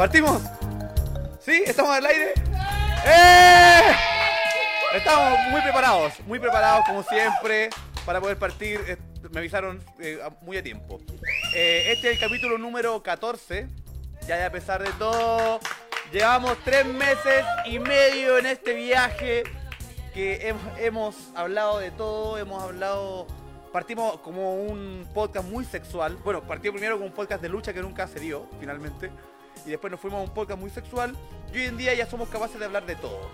¿Partimos? ¿Sí? ¿Estamos al aire? ¡Eh! Estamos muy preparados, muy preparados como siempre para poder partir. Eh, Me avisaron eh, muy a tiempo. Eh, este es el capítulo número 14. Ya a pesar de todo, llevamos tres meses y medio en este viaje que hemos, hemos hablado de todo, hemos hablado... Partimos como un podcast muy sexual. Bueno, partimos primero con un podcast de lucha que nunca se dio, finalmente. Y después nos fuimos a un podcast muy sexual. Y hoy en día ya somos capaces de hablar de todo.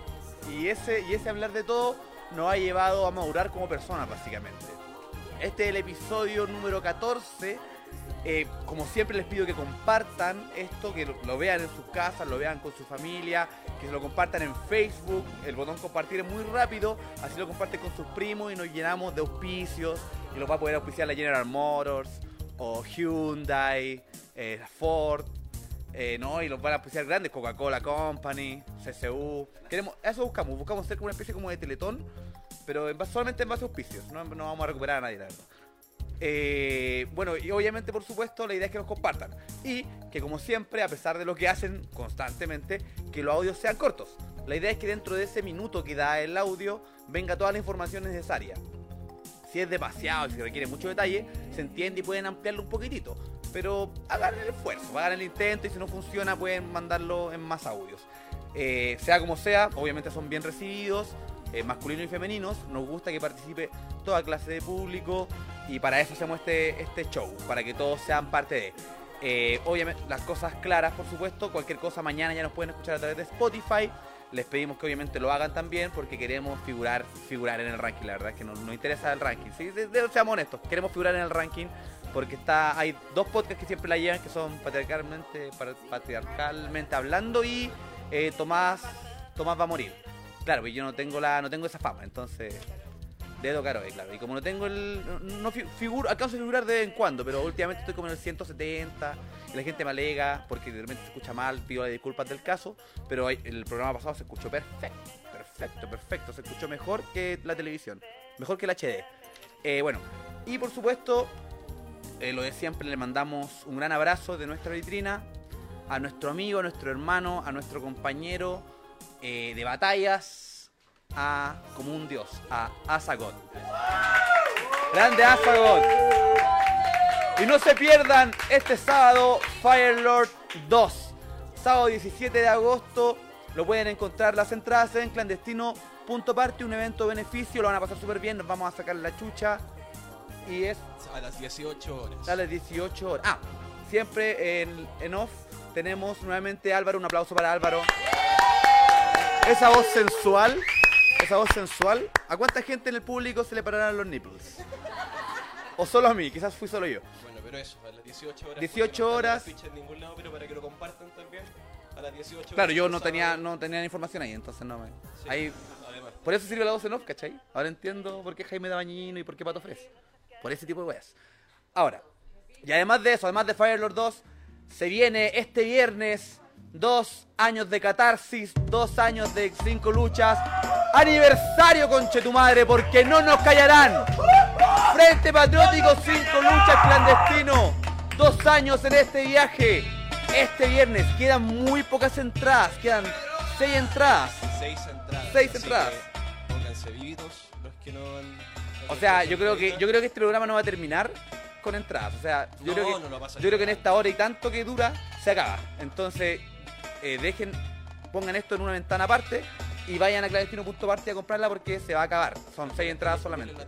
Y ese, y ese hablar de todo nos ha llevado a madurar como personas, básicamente. Este es el episodio número 14. Eh, como siempre les pido que compartan esto, que lo, vean en sus casas, lo vean con su familia, que se lo compartan en Facebook. El botón compartir es muy rápido, así lo comparten con sus primos y nos llenamos de auspicios. Y los va a poder auspiciar la General Motors, o Hyundai, eh, Ford, eh, no, y los van a auspiciar grandes, Coca-Cola Company, CCU. Queremos, eso buscamos, buscamos ser como una especie como de teletón, pero solamente en base a auspicios, no, no vamos a recuperar a nadie, la verdad. Eh, bueno, y obviamente, por supuesto, la idea es que nos compartan. Y que, como siempre, a pesar de lo que hacen constantemente, que los audios sean cortos. La idea es que dentro de ese minuto que da el audio, venga toda la información necesaria. Si es demasiado, si requiere mucho detalle, se entiende y pueden ampliarlo un poquitito. Pero hagan el esfuerzo, hagan el intento y si no funciona pueden mandarlo en más audios. Eh, sea como sea, obviamente son bien recibidos, eh, masculinos y femeninos. Nos gusta que participe toda clase de público y para eso hacemos este, este show, para que todos sean parte de. Eh, obviamente, las cosas claras, por supuesto. Cualquier cosa mañana ya nos pueden escuchar a través de Spotify. Les pedimos que obviamente lo hagan también porque queremos figurar figurar en el ranking. La verdad es que nos, nos interesa el ranking. Sí, de- seamos honestos, queremos figurar en el ranking porque está hay dos podcasts que siempre la llevan que son patriarcalmente pa- patriarcalmente hablando y eh, Tomás Tomás va a morir. Claro, pues yo no tengo la no tengo esa fama, entonces dedo caro, eh, claro. Y como no tengo el no, no fi- figuro, alcanzo a figurar de vez en cuando, pero últimamente estoy como en el 170 y la gente me alega porque de repente se escucha mal, pido las disculpas del caso, pero el programa pasado se escuchó perfecto, perfecto, perfecto, se escuchó mejor que la televisión, mejor que el HD. Eh, bueno, y por supuesto, eh, lo de siempre, le mandamos un gran abrazo de nuestra vitrina a nuestro amigo, a nuestro hermano, a nuestro compañero eh, de batallas, a como un dios, a Asagot. Grande Asagot. Y no se pierdan este sábado Firelord 2. Sábado 17 de agosto. Lo pueden encontrar las entradas en clandestino.party, un evento beneficio. Lo van a pasar súper bien. Nos vamos a sacar la chucha. Y es A las 18 horas. a las 18 horas. Ah, siempre en, en off tenemos nuevamente a Álvaro. Un aplauso para Álvaro. Esa voz sensual. Esa voz sensual. ¿A cuánta gente en el público se le pararán los nipples? O solo a mí, quizás fui solo yo. Bueno, pero eso, a las 18 horas. 18 porque no horas. en ningún lado, pero para que lo compartan también. A las 18 horas. Claro, yo no tenía, no tenía información ahí, entonces no me. Sí, Ahí, Además. por eso sirve la voz en off, ¿cachai? Ahora entiendo por qué Jaime Dabañino y por qué Pato Fres. Por ese tipo de weas. Ahora, y además de eso, además de Firelord 2, se viene este viernes dos años de catarsis, dos años de cinco luchas. Aniversario, conche tu madre, porque no nos callarán. Frente Patriótico, cinco luchas clandestino. Dos años en este viaje. Este viernes quedan muy pocas entradas, quedan seis entradas. Seis entradas. Seis entradas. Pónganse vivitos los que no han. O sea, yo creo que yo creo que este programa no va a terminar con entradas. O sea, yo No, creo que no lo pasa yo creo que en esta hora y tanto que dura se acaba. Entonces, eh, dejen pongan esto en una ventana aparte y vayan a clandestino.party a comprarla porque se va a acabar. Son seis entradas solamente. Las.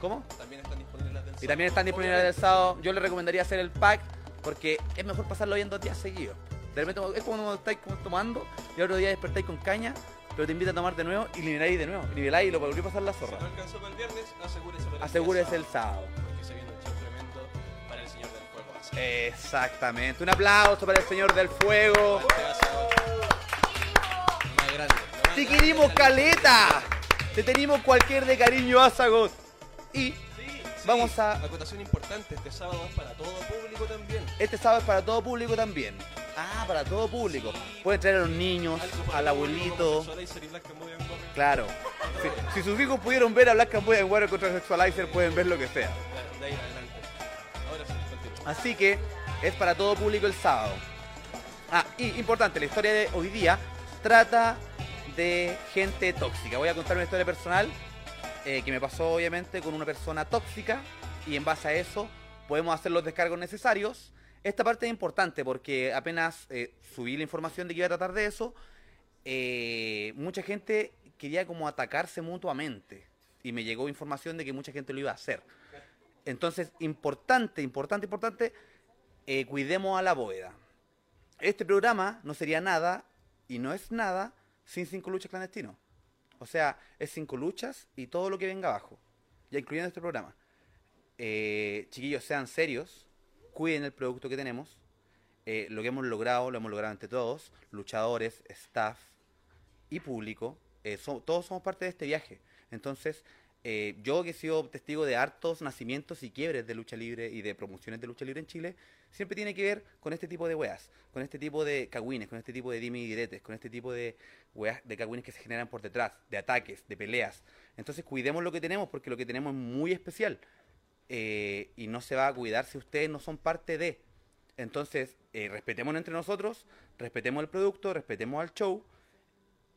¿Cómo? También están disponibles las del Y sábado. también están disponibles del sábado. Yo les recomendaría hacer el pack porque es mejor pasarlo bien dos días seguidos. De repente es como cuando estáis tomando y el otro día despertáis con caña, pero te invita a tomar de nuevo y niveláis de nuevo. Niveláis y lo volví a pasar la Si zorra. no alcanzó para el viernes, asegúrese para el Asegúrese el sábado. Porque se viene un show tremendo para el señor del fuego. Asa. Exactamente. Un aplauso para el señor del fuego. Más grande. Te queremos caleta. Te tenemos cualquier de cariño, Azagot. Y Sí, sí. Vamos a- Acotación importante, este sábado es para todo público también. este sábado es para todo público también. Ah, para todo público. Pueden traer a los niños, Algo para al abuelito. Claro. Si, si sus hijos pudieron ver a Black White and Warrior contra Sexualizer, pueden ver lo que sea. Claro, de ahí en adelante. Ahora sí, continúa. Así que es para todo público el sábado. Ah, y importante, la historia de hoy día trata de gente tóxica. Voy a contar una historia personal eh, que me pasó obviamente con una persona tóxica y en base a eso podemos hacer los descargos necesarios. Esta parte es importante porque apenas eh, subí la información de que iba a tratar de eso, eh, mucha gente quería como atacarse mutuamente y me llegó información de que mucha gente lo iba a hacer. Entonces, importante, importante, importante, cuidemos a la bóveda. Este programa no sería nada y no es nada sin cinco luchas clandestinos. O sea, es cinco luchas y todo lo que venga abajo, ya incluyendo este programa. Eh, chiquillos, sean serios, cuiden el producto que tenemos. Eh, lo que hemos logrado, lo hemos logrado entre todos, luchadores, staff y público. eh, todos somos parte de este viaje. Entonces, yo que he sido testigo de hartos nacimientos y quiebres de lucha libre y de promociones de lucha libre en Chile, siempre tiene que ver con este tipo de weas, con este tipo de cagüines, con este tipo de dime y diretes, con este tipo de weas, de cagüines que se generan por detrás, de ataques, de peleas. Entonces, cuidemos lo que tenemos porque lo que tenemos es muy especial eh, y no se va a cuidar si ustedes no son parte de. Entonces, eh, respetemos entre nosotros, respetemos el producto, respetemos al show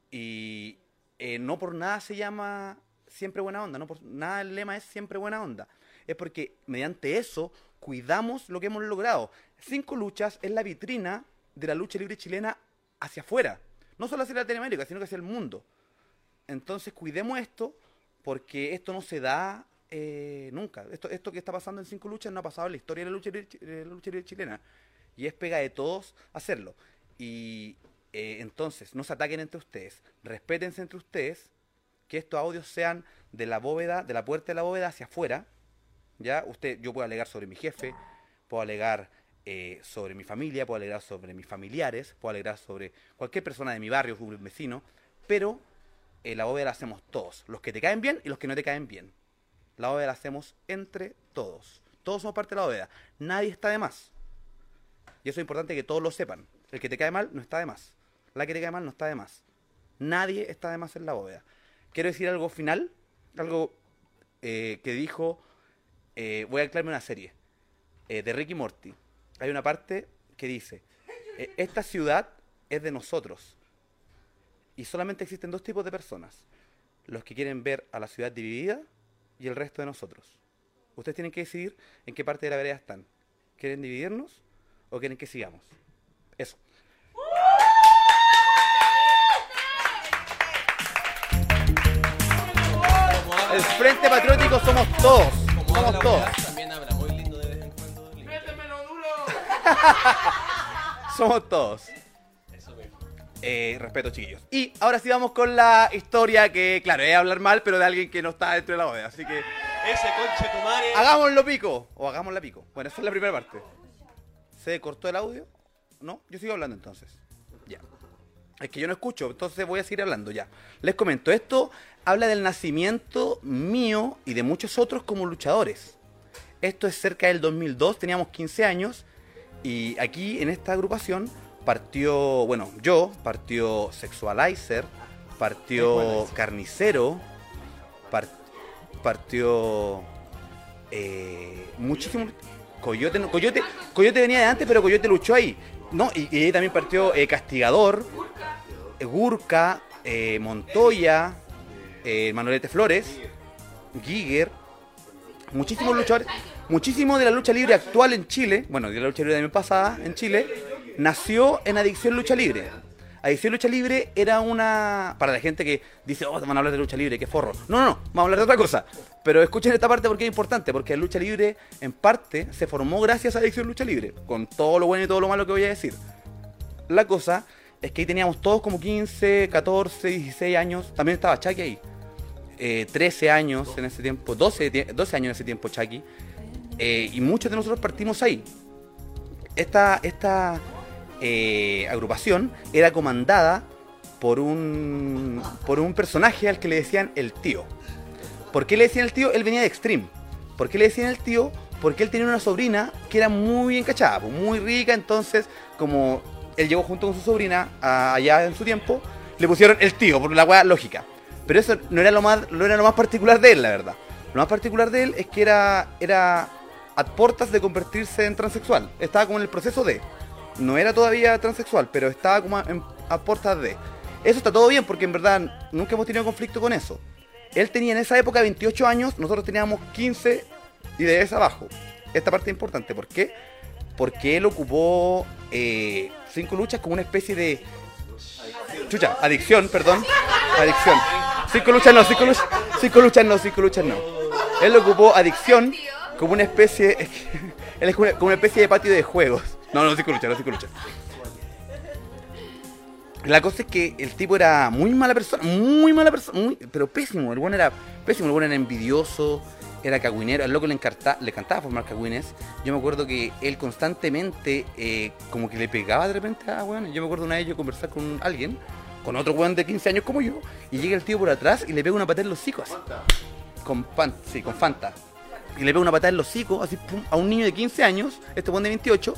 y eh, no por nada se llama siempre buena onda, no por nada el lema es siempre buena onda. Es porque mediante eso cuidamos lo que hemos logrado. Cinco luchas es la vitrina de la lucha libre chilena hacia afuera. No solo hacia Latinoamérica, sino que hacia el mundo. Entonces cuidemos esto porque esto no se da eh, nunca. Esto, esto que está pasando en cinco luchas no ha pasado en la historia de la lucha libre, chilena. Y es pega de todos hacerlo. Y eh, entonces, no se ataquen entre ustedes. Respétense entre ustedes. Que estos audios sean de la bóveda, de la puerta de la bóveda hacia afuera. ¿Ya? Usted, yo puedo alegar sobre mi jefe, puedo alegar eh, sobre mi familia, puedo alegar sobre mis familiares, puedo alegar sobre cualquier persona de mi barrio, un vecino, pero eh, la bóveda la hacemos todos, los que te caen bien y los que no te caen bien. La bóveda la hacemos entre todos. Todos somos parte de la bóveda. Nadie está de más. Y eso es importante que todos lo sepan. El que te cae mal no está de más. La que te cae mal no está de más. Nadie está de más en la bóveda. Quiero decir algo final, algo eh, que dijo, eh, voy a anclarme una serie, eh, de Ricky Morty. Hay una parte que dice, eh, esta ciudad es de nosotros. Y solamente existen dos tipos de personas. Los que quieren ver a la ciudad dividida y el resto de nosotros. Ustedes tienen que decidir en qué parte de la vereda están. ¿Quieren dividirnos o quieren que sigamos? Eso. El Frente Patriótico somos todos. Somos todos. también habla muy lindo de vez en cuando límite. Somos todos. Eso mismo. Eh, respeto, chiquillos. Y ahora sí vamos con la historia que, claro, es hablar mal, pero de alguien que no está dentro de la bóveda. Así que Ese conche tu madre. hagámoslo pico. O hagámosla pico. Bueno, esa es la primera parte. ¿Se cortó el audio? No, yo sigo hablando entonces. Ya. Es que yo no escucho, entonces voy a seguir hablando ya. Les comento, esto habla del nacimiento mío y de muchos otros como luchadores. Esto es cerca del 2002, teníamos 15 años y aquí en esta agrupación partió, bueno, yo, partió Sexualizer, partió. Carnicero, par- partió eh, muchísimo. Coyote, no- Coyote, Coyote venía de antes, pero Coyote luchó ahí. No, y, y también partió eh, Castigador, Gurka, eh, Montoya, eh, Manolete Flores, Giger, muchísimos luchadores, muchísimo de la lucha libre actual en Chile, bueno, de la lucha libre de mi pasada en Chile, nació en Adicción Lucha Libre. Adicción Lucha Libre era una. Para la gente que dice, oh, van a hablar de lucha libre, qué forro. No, no, no, vamos a hablar de otra cosa. Pero escuchen esta parte porque es importante, porque la lucha libre, en parte, se formó gracias a Adicción Lucha Libre, con todo lo bueno y todo lo malo que voy a decir. La cosa es que ahí teníamos todos como 15, 14, 16 años. También estaba Chucky ahí. Eh, 13 años en ese tiempo, 12, tie- 12 años en ese tiempo Chucky. Eh, y muchos de nosotros partimos ahí. Esta, esta eh, agrupación era comandada por un, por un personaje al que le decían el tío. ¿Por qué le decían el tío? Él venía de Extreme. ¿Por qué le decían el tío? Porque él tenía una sobrina que era muy bien cachada, pues, muy rica, entonces como él llegó junto con su sobrina allá en su tiempo, le pusieron el tío, por la weá lógica. Pero eso no era lo más, no era lo más particular de él, la verdad. Lo más particular de él es que era, era a puertas de convertirse en transexual. Estaba como en el proceso de. No era todavía transexual, pero estaba como a, a puertas de. Eso está todo bien porque en verdad nunca hemos tenido conflicto con eso. Él tenía en esa época 28 años, nosotros teníamos 15 y de esa abajo. Esta parte es importante, ¿por qué? Porque él ocupó eh, cinco luchas como una especie de... Chucha, adicción, perdón. Adicción. Cinco luchas no, cinco luchas, cinco luchas no, cinco luchas no. Él ocupó adicción como una especie... él es como una especie de patio de juegos. No, no, cinco luchas, no, cinco luchas. La cosa es que el tipo era muy mala persona, muy mala persona, muy, pero pésimo. El bueno era pésimo, el bueno era envidioso, era cagüinero. Al loco le, encanta, le encantaba formar cagüines. Yo me acuerdo que él constantemente, eh, como que le pegaba de repente a weón. Yo me acuerdo una vez yo conversar con alguien, con otro weón de 15 años como yo, y llega el tío por atrás y le pega una patada en los hocicos. así. Con Fanta, sí, con Fanta. Y le pega una patada en los hocicos, así, pum, a un niño de 15 años, este weón de 28,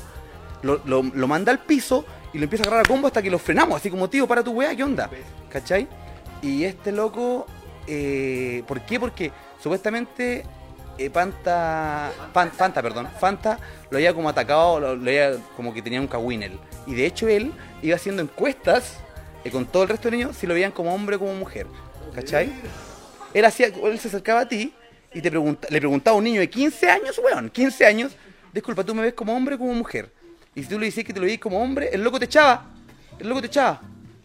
lo, lo- manda al piso y lo empieza a agarrar a combo hasta que lo frenamos, así como, tío, para tu weá, ¿qué onda? ¿Cachai? Y este loco, eh, ¿por qué? Porque supuestamente eh, Fanta, Fan- Fanta, perdón, Fanta lo había como atacado, lo, lo había como que tenía un cagüinel. Y de hecho él iba haciendo encuestas eh, con todo el resto de niños si lo veían como hombre o como mujer. ¿Cachai? Él hacía, él se acercaba a ti y te le preguntaba a un niño de 15 años, weón, 15 años, disculpa, ¿tú me ves como hombre o como mujer? Y si tú le decías que te lo veías como hombre, el loco te echaba, el loco te echaba,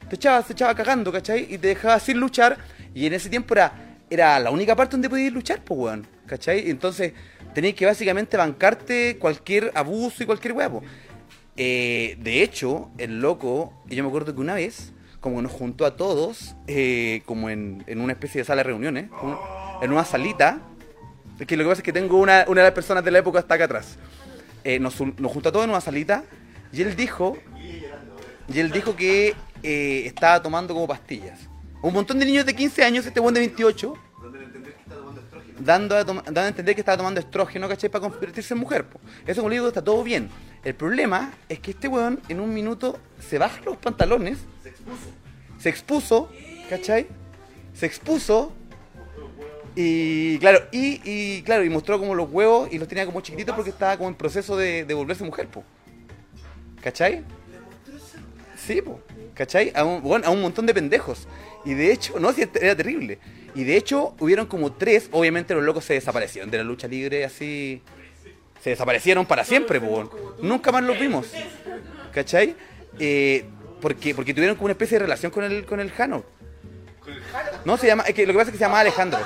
te echaba, se echaba cagando, ¿cachai? Y te dejaba sin luchar, y en ese tiempo era, era la única parte donde podías luchar, pues, weón, ¿cachai? Entonces tenías que básicamente bancarte cualquier abuso y cualquier huevo. Eh, de hecho, el loco, yo me acuerdo que una vez, como nos juntó a todos, eh, como en, en una especie de sala de reuniones, un- en una salita, que lo que pasa es que tengo una, una de las personas de la época hasta acá atrás. Eh, nos, nos juntó a todos en una salita y él dijo, y él dijo que eh, estaba tomando como pastillas. Un montón de niños de 15 años, este buen de 28, dando a, dando a entender que estaba tomando estrógeno, ¿cachai? Para convertirse en mujer. po. Eso, como le digo, está todo bien. El problema es que este weón en un minuto se baja los pantalones, se expuso, se expuso, ¿cachai? Se expuso y claro, y, y, claro, y mostró como los huevos y los tenía como chiquititos porque estaba como en proceso de, de volverse mujer, po. ¿Cachai? Sí, po. ¿Cachai? A un, bueno, a un montón de pendejos. Y de hecho, no, sí, era terrible. Y de hecho, hubieron como tres, obviamente los locos se desaparecieron de la lucha libre así. Se desaparecieron para siempre, po. Nunca más los vimos. ¿Cachai? Eh, porque, porque tuvieron como una especie de relación con el, con el Jano. No, se llama, es que lo que pasa es que se llama Alejandro.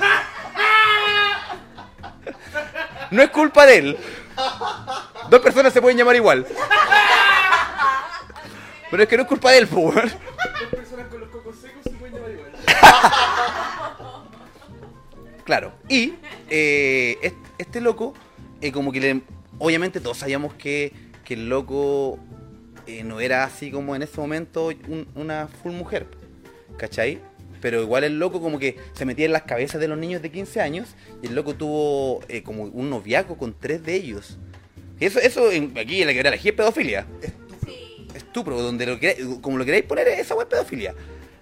No es culpa de él. Dos personas se pueden llamar igual. Pero es que no es culpa de él, po, weón. personas con los cocos secos se pueden llamar igual. Claro. Y eh, est- este, loco, eh, como que le, obviamente todos sabíamos que, que el loco eh, no era así como en ese momento un- una full mujer. ¿Cachai? Pero igual el loco como que se metía en las cabezas de los niños de 15 años y el loco tuvo eh, como un noviazgo con tres de ellos. Y Eso, eso en- aquí en la quebrada es pedofilia. Estupro, donde lo queráis- como lo queráis poner, esa web pedofilia.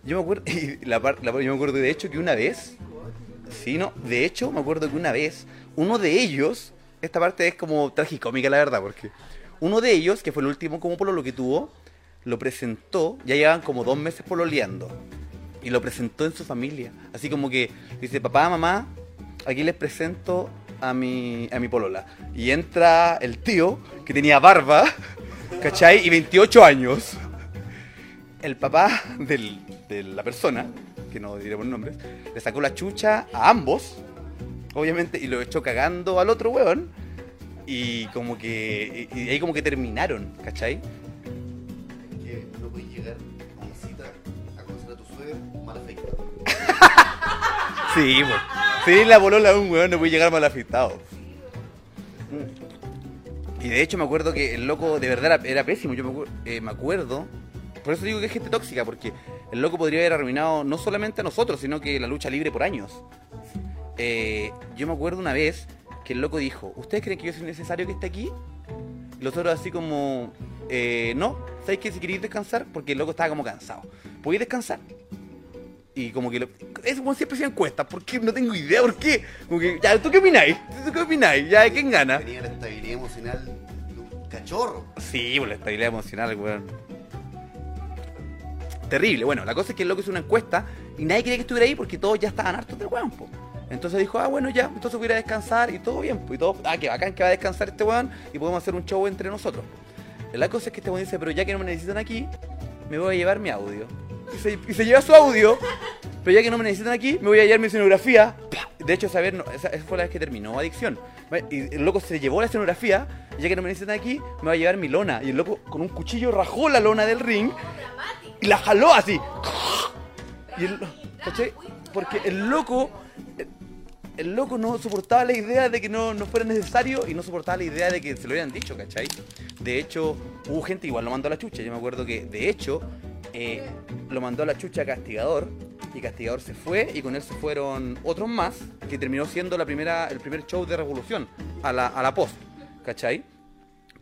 Yo me acuerdo, y la, par- la yo me acuerdo de hecho que una vez, sí, no, de hecho me acuerdo que una vez, uno de ellos, esta parte es como tragicómica la verdad, porque uno de ellos, que fue el último como polo lo que tuvo, lo presentó, ya llevaban como dos meses pololeando, y lo presentó en su familia, así como que dice, papá, mamá, aquí les presento a mi, a mi polola. Y entra el tío, que tenía barba, ¿cachai? Y 28 años. El papá de la persona, que no diremos nombres, le sacó la chucha a ambos, obviamente, y lo echó cagando al otro weón. Y como que. Y y ahí como que terminaron, ¿cachai? que no puedes llegar mal afeitado. Sí, pues. Sí, la polola de un weón no puede llegar mal. Y de hecho me acuerdo que el loco de verdad era, pésimo. Yo eh, me acuerdo. Por eso digo que es gente tóxica, porque el loco podría haber arruinado no solamente a nosotros, sino que la lucha libre por años. Eh, yo me acuerdo una vez que el loco dijo, ¿ustedes creen que yo soy necesario que esté aquí? Los otros así como, eh, no, ¿sabéis que si queréis descansar? Porque el loco estaba como cansado. ¿Podéis descansar? Y como que lo, es como siempre se encuestas, ¿por qué? No tengo idea, ¿por qué? Como que, ya, ¿tú qué opináis? ¿Tú qué opináis? Ya, ¿quién gana? Tenía la estabilidad emocional cachorro. Sí, por la estabilidad emocional, weón. Terrible. Bueno, la cosa es que el loco hizo una encuesta y nadie quería que estuviera ahí porque todos ya estaban hartos del weón, po. Entonces dijo, ah, bueno, ya, entonces voy a ir a descansar y todo bien, pues. Y todo, ah, que bacán que va a descansar este weón y podemos hacer un show entre nosotros. La cosa es que este weón dice, pero ya que no me necesitan aquí, me voy a llevar mi audio. Y se, y se lleva su audio, pero ya que no me necesitan aquí, me voy a llevar mi escenografía. De hecho, saber, no, esa, esa fue la vez que terminó Adicción. Y el loco se llevó la escenografía, ya que no me necesitan aquí, me voy a llevar mi lona. Y el loco con un cuchillo rajó la lona del ring y la jaló así. Y el, ¿cachai? Porque el loco, el loco no soportaba la idea de que no, no fuera necesario y no soportaba la idea de que se lo hubieran dicho, ¿cachai? De hecho, hubo gente igual lo mandó a la chucha. Yo me acuerdo que, de hecho, eh, lo mandó a la chucha Castigador y Castigador se fue y con él se fueron otros más que terminó siendo la primera, el primer show de Revolución a la, a la post, ¿cachai?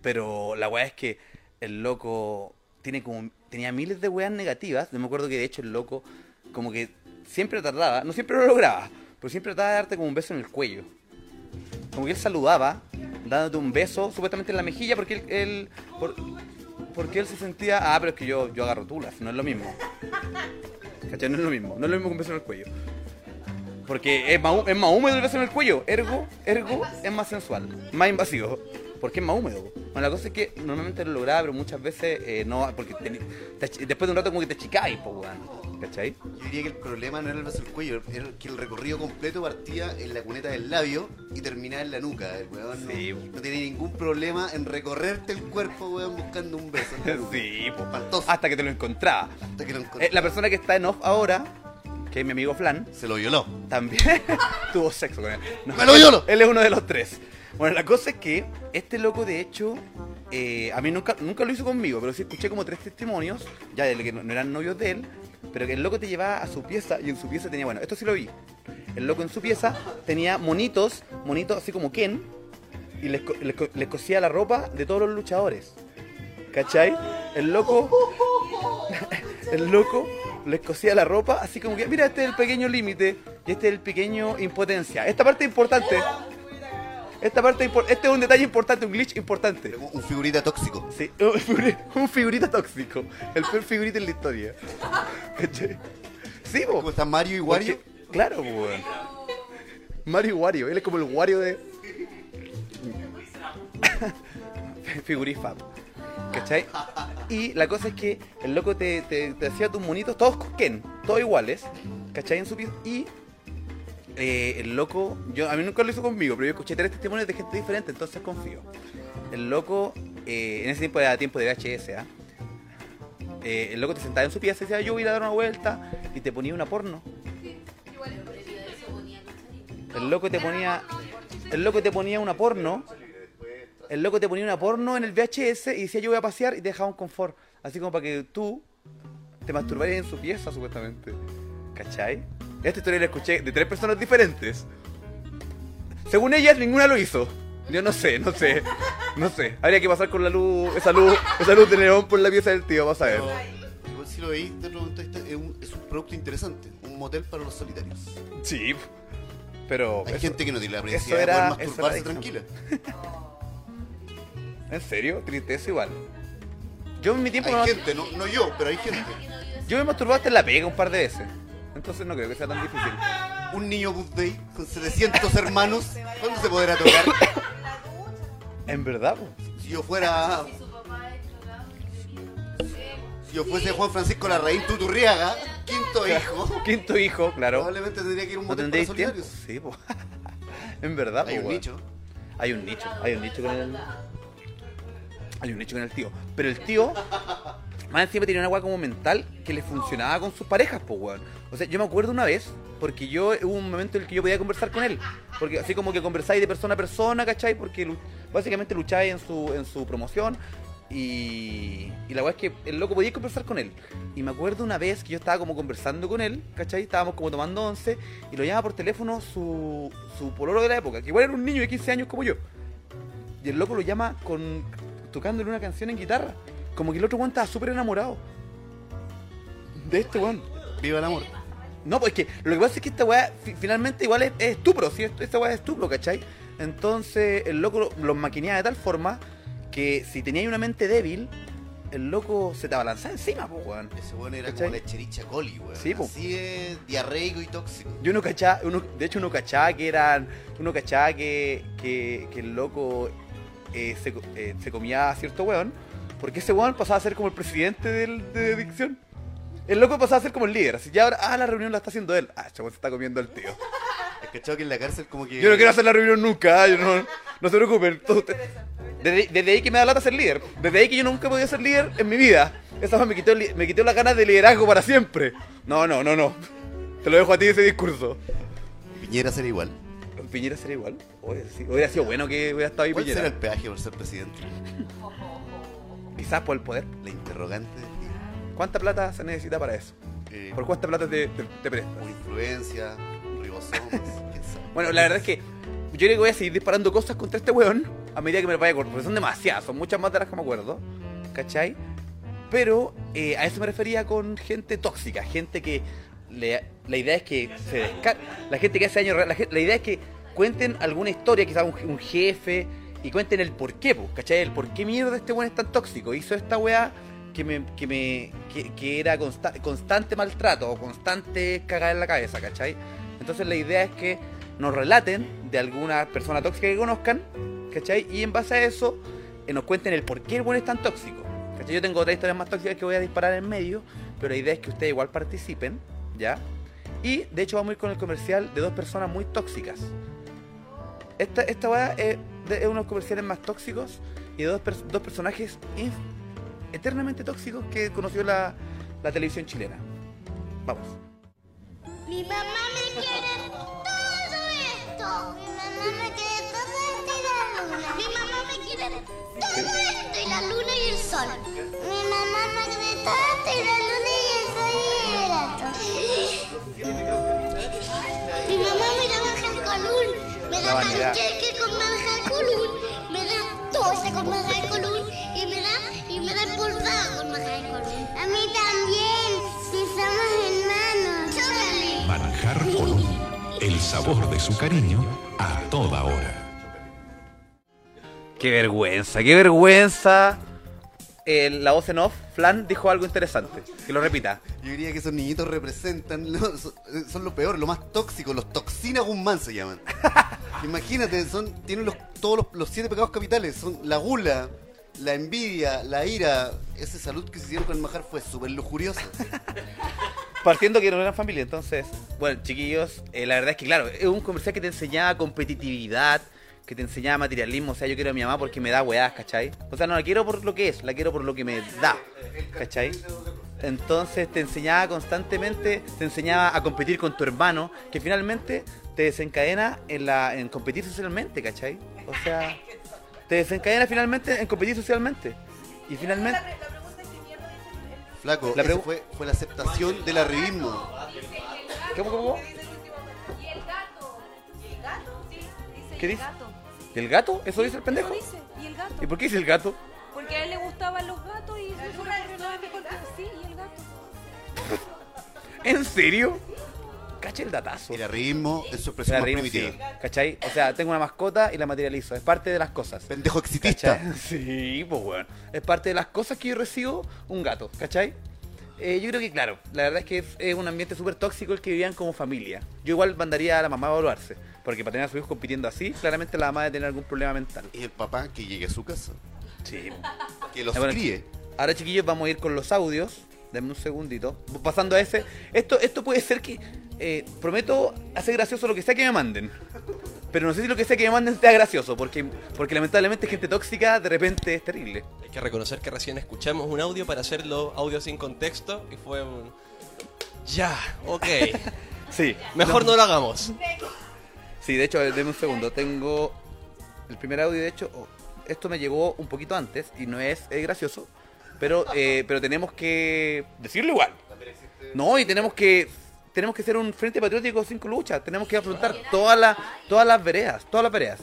Pero la weá es que el loco tiene como, tenía miles de weas negativas. Yo me acuerdo que de hecho el loco como que siempre tardaba, no siempre lo lograba, pero siempre trataba de darte como un beso en el cuello. Como que él saludaba, dándote un beso, supuestamente en la mejilla, porque él, porque él se sentía, ah, pero es que yo, yo agarro tulas, no es lo mismo. ¿Cachai? No es lo mismo, no es lo mismo que un beso en el cuello. Porque es más, es más húmedo el beso en el cuello, ergo, ergo es más sensual, más invasivo. Porque es más húmedo. Bueno, la cosa es que normalmente lo lograba, pero muchas veces eh, no, porque te después de un rato como que te achicáis, po, weón. ¿Cachai? Yo diría que el problema no era el beso al cuello, era que el recorrido completo partía en la cuneta del labio y terminaba en la nuca. El weón no, Sí. no tenía ningún problema en recorrerte el cuerpo, weón, buscando un beso. Sí, po. Espantoso. Hasta que te lo encontraba. Hasta que lo encontré. Eh, la persona que está en off ahora, que es mi amigo Flan, Se lo violó. también tuvo sexo con él. No, ¡Me lo violo! Él es uno de los tres. Bueno, la cosa es que este loco, de hecho, eh, a mí nunca, nunca lo hizo conmigo, pero sí escuché como tres testimonios, ya de que no, eran novios de él, pero que el loco te llevaba a su pieza y en su pieza tenía, bueno, esto sí lo vi. El loco en su pieza tenía monitos, monitos así como Ken, y les, les cosía la ropa de todos los luchadores. ¿Cachai? El loco. El loco les cosía la ropa así como que, mira, este es el pequeño límite y este es el pequeño impotencia. Esta parte es importante. Esta parte este es un detalle importante, un glitch importante. Un un figurita tóxico. Sí, un figuri- un figurita tóxico. El peor figurita en la historia. ¿Cachai? Sí, po. ¿Cómo está Mario y Wario? Porque- Claro, weón. Mario y Wario, él es como el Wario de. Figurifab. ¿Cachai? Y la cosa es que el loco te, te, te hacía tus monitos, todos con Ken, todos iguales, ¿cachai? En su pieza. Y eh, el loco, yo a mí nunca lo hizo conmigo, pero yo escuché tres testimonios de gente diferente, entonces confío. El loco, eh, en ese tiempo era tiempo de VHS, ¿ah? Eh, el loco te sentaba en su pieza y decía, yo voy a dar una vuelta, y te ponía una porno. El loco te ponía. El loco te ponía una porno. El loco te ponía una porno en el VHS y decía yo voy a pasear y te dejaba un confort. Así como para que tú te masturbaras en su pieza, supuestamente. ¿Cachai? Esta historia la escuché de tres personas diferentes. Según ellas, ninguna lo hizo. Yo no sé, no sé. No sé. Habría que pasar con la luz, esa luz, esa luz de neón por la pieza del tío, vas a ver. Igual si lo veis de vista, es un, es un producto interesante. Un motel para los solitarios. Sí. Pero. Hay eso- gente que no tiene la era- de poder masturbarse tranquila. ¿En serio? Tristeza igual. Yo en mi tiempo Hay mas- gente, no, no yo, pero hay gente. Yo me masturbé hasta en la pega un par de veces. Entonces no creo que sea tan difícil. Un niño Good Day con 700 hermanos, ¿cuándo se podrá tocar? En verdad. Si yo fuera. Si yo fuese Juan Francisco Larraín Tuturriaga, quinto hijo, Quinto hijo, claro. probablemente tendría que ir a un ¿No motel para tendréis tiempo? solitarios. Sí, po. En verdad, Hay un nicho. Hay un nicho. Hay un nicho con el. Hay un nicho con el tío. Pero el tío. Más encima tenía una weá como mental que le funcionaba con sus parejas, pues weón. O sea, yo me acuerdo una vez, porque yo hubo un momento en el que yo podía conversar con él. Porque así como que conversáis de persona a persona, ¿cachai? Porque básicamente lucháis en su, en su promoción. Y, la weá es que el loco podía conversar con él. Y me acuerdo una vez que yo estaba como conversando con él, ¿cachai? Estábamos como tomando once y lo llama por teléfono su, su pololo de la época, que igual era un niño de 15 años como yo. Y el loco lo llama con tocándole una canción en guitarra. Como que el otro weón estaba súper enamorado. De este weón. Viva el amor. No, pues es que lo que pasa es que esta weá fi- finalmente igual es, es estupro, ¿sí? Esta weá es estupro, ¿cachai? Entonces el loco lo- los maquineaba de tal forma que si tenías una mente débil, el loco se te abalanzaba encima, pues, weón. Ese weón era ¿Cachai? como la chericha coli, weón. Sí, po. Así es diarreico y tóxico. Yo uno cachaba, uno, de hecho uno cachaba que eran, uno cachaba que, que, que el loco eh, se, eh, se comía a cierto weón, porque ese weón pasaba a ser como el presidente del, de adicción. El loco pasaba a ser como el líder, así ya ahora, ah, la reunión la está haciendo él. Ah, chaval, se está comiendo el tío. Es cachado que en la cárcel como que... Yo no quiero hacer la reunión nunca, ah, yo no, no se preocupen. Desde, desde ahí que me da lata ser líder. Desde ahí que yo nunca he podido ser líder en mi vida. Esa me quitó, me quitó las ganas de liderazgo para siempre. No, no, no, no. Te lo dejo a ti ese discurso. Piñera será igual. Piñera sería igual. Oye, sí, hubiera sido bueno que hubiera estado ahí ¿Cuál será Piñera. el peaje por ser presidente? Quizás por el poder. La interrogante día. ¿Cuánta plata se necesita para eso? Eh, ¿Por cuánta plata te, te, te prestas? Influencia, ribosomas, quién sabe. Bueno, la verdad es que yo creo que voy a seguir disparando cosas contra este weón a medida que me lo vaya acordando. Porque son demasiadas, son muchas más de las que me acuerdo. ¿Cachai? Pero eh, a eso me refería con gente tóxica, gente que le- la idea es que se descarga. La gente que hace años, la, la idea es que cuenten alguna historia, quizás un, un jefe, y cuenten el por qué, po, ¿cachai? El por qué mierda este weón es tan tóxico. Hizo esta weá que me, que me, que, era consta- constante maltrato o constante cagada en la cabeza, ¿cachai? Entonces la idea es que nos relaten de alguna persona tóxica que conozcan, ¿cachai? Y en base a eso eh, nos cuenten el por qué el bueno es tan tóxico. ¿cachai? Yo tengo otras historias más tóxicas que voy a disparar en medio, pero la idea es que ustedes igual participen, ¿ya? Y de hecho vamos a ir con el comercial de dos personas muy tóxicas. Esta, esta weá es de los comerciales más tóxicos y de dos, pers- dos personajes eternamente tóxicos que conoció la, la televisión chilena. Vamos. Mi mamá me quiere todo esto. Mi mamá me quiere todo esto y la luna. Mi mamá me quiere todo esto y la luna y el sol. Mi mamá me quiere todo esto y la luna y el sol y el gato. Mi mamá me da manjar Me La da panqueque con con colún. Y me da, y me da polvado con manjar colún. A mí también. Si somos hermanos. Órale. Manjar Colón, el sabor de su cariño a toda hora. Qué vergüenza, qué vergüenza. Eh, la voz en off, Flan dijo algo interesante. Que lo repita. Yo diría que esos niñitos representan, lo- son, son lo peor, lo más tóxico, los toxina Guzmán se llaman. Imagínate, son, tienen los, todos los, los siete pecados capitales, son la gula, la envidia, la ira. Esa salud que se hicieron con el majar fue súper lujuriosa. Partiendo que no eran familia, entonces, bueno, chiquillos, eh, la verdad es que, claro, es un comercial que te enseñaba competitividad, que te enseñaba materialismo. O sea, yo quiero a mi mamá porque me da weás, ¿cachai? O sea, no la quiero por lo que es, la quiero por lo que me da, ¿cachai? Entonces te enseñaba constantemente, te enseñaba a competir con tu hermano, que finalmente te desencadena en, la, en competir socialmente, ¿cachai? O sea, te desencadena finalmente en competir socialmente. Y finalmente... Flaco, La esa fue, fue la aceptación del arribismo. ¿Cómo, cómo, cómo? Y el gato. Y el gato, sí. Dice ¿Qué dice? Gato. ¿Y el gato? ¿Eso dice el pendejo? Eso dice. Y el gato. ¿Y por qué dice el gato? Porque a él le gustaban los gatos y se sí, y el gato. ¿En serio? Cacha el datazo. El arribismo en su expresión más ritmo, primitiva. sí, ¿Cachai? O sea, tengo una mascota y la materializo. Es parte de las cosas. Pendejo exitista. ¿Cachai? Sí, pues weón. Es parte de las cosas que yo recibo un gato, ¿cachai? Eh, yo creo que, claro, la verdad es que es, es un ambiente súper tóxico el que vivían como familia. Yo igual mandaría a la mamá a evaluarse. Porque para tener a sus hijos compitiendo así, claramente la mamá debe tener algún problema mental. Y el papá que llegue a su casa. Sí. Que los Ah, bueno, críe. Ahora, chiquillos, vamos a ir con los audios. Denme un segundito. Pasando a ese. Esto, esto puede ser que. eh, prometo hacer gracioso lo que sea que me manden. Pero no sé si lo que sea que me manden sea gracioso. Porque, porque lamentablemente gente tóxica de repente es terrible. Hay que reconocer que recién escuchamos un audio para hacerlo audio sin contexto y fue un... Ya, ok. Sí. Mejor no lo hagamos. Sí, de hecho, denme un segundo. Tengo el primer audio, de hecho. oh, esto me llegó un poquito antes y no es, es gracioso. Pero, eh, pero tenemos que decirlo igual. No, y tenemos que tenemos que ser un frente patriótico sin lucha. Tenemos que afrontar todas las todas las veredas, todas las veredas.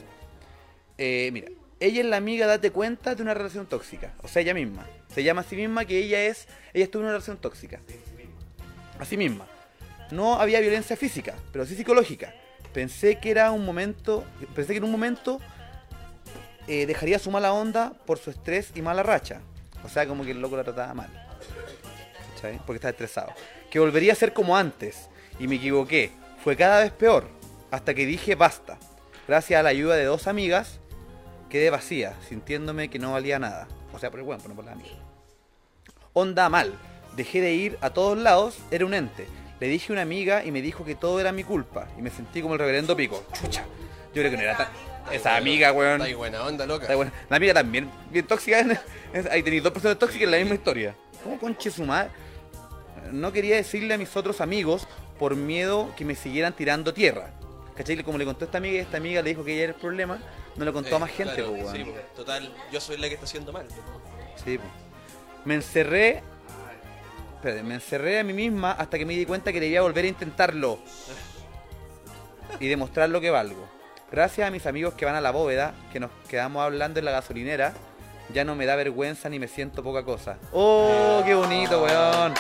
Eh, mira, ella es la amiga, date cuenta, de una relación tóxica. O sea, ella misma. Se llama a sí misma que ella es, ella estuvo en una relación tóxica. A sí misma. No había violencia física, pero sí psicológica. Pensé que era un momento, pensé que en un momento eh, dejaría su mala onda por su estrés y mala racha. O sea, como que el loco la trataba mal. ¿Cachai? Porque estaba estresado. Que volvería a ser como antes. Y me equivoqué. Fue cada vez peor. Hasta que dije basta. Gracias a la ayuda de dos amigas, quedé vacía, sintiéndome que no valía nada. O sea, por el bueno, no por la amiga. Onda mal. Dejé de ir a todos lados, era un ente. Le dije a una amiga y me dijo que todo era mi culpa. Y me sentí como el reverendo pico. Chucha. Yo creo que no era tan. Esa amiga, weón. Está ahí buena onda, loca. Está buena. La amiga también, bien tóxica. ahí tenéis dos personas tóxicas en la misma historia. ¿Cómo conche su madre? No quería decirle a mis otros amigos por miedo que me siguieran tirando tierra. ¿Cachai? Como le contó esta amiga y esta amiga le dijo que ella era el problema, no le contó a más gente, claro, pues, weón. sí, pues, total, yo soy la que está haciendo mal. Sí, po. Me encerré. Espérate, me encerré a mí misma hasta que me di cuenta que debía volver a intentarlo. Y demostrar lo que valgo. Gracias a mis amigos que van a la bóveda, que nos quedamos hablando en la gasolinera, ya no me da vergüenza ni me siento poca cosa. ¡Oh, qué bonito, weón!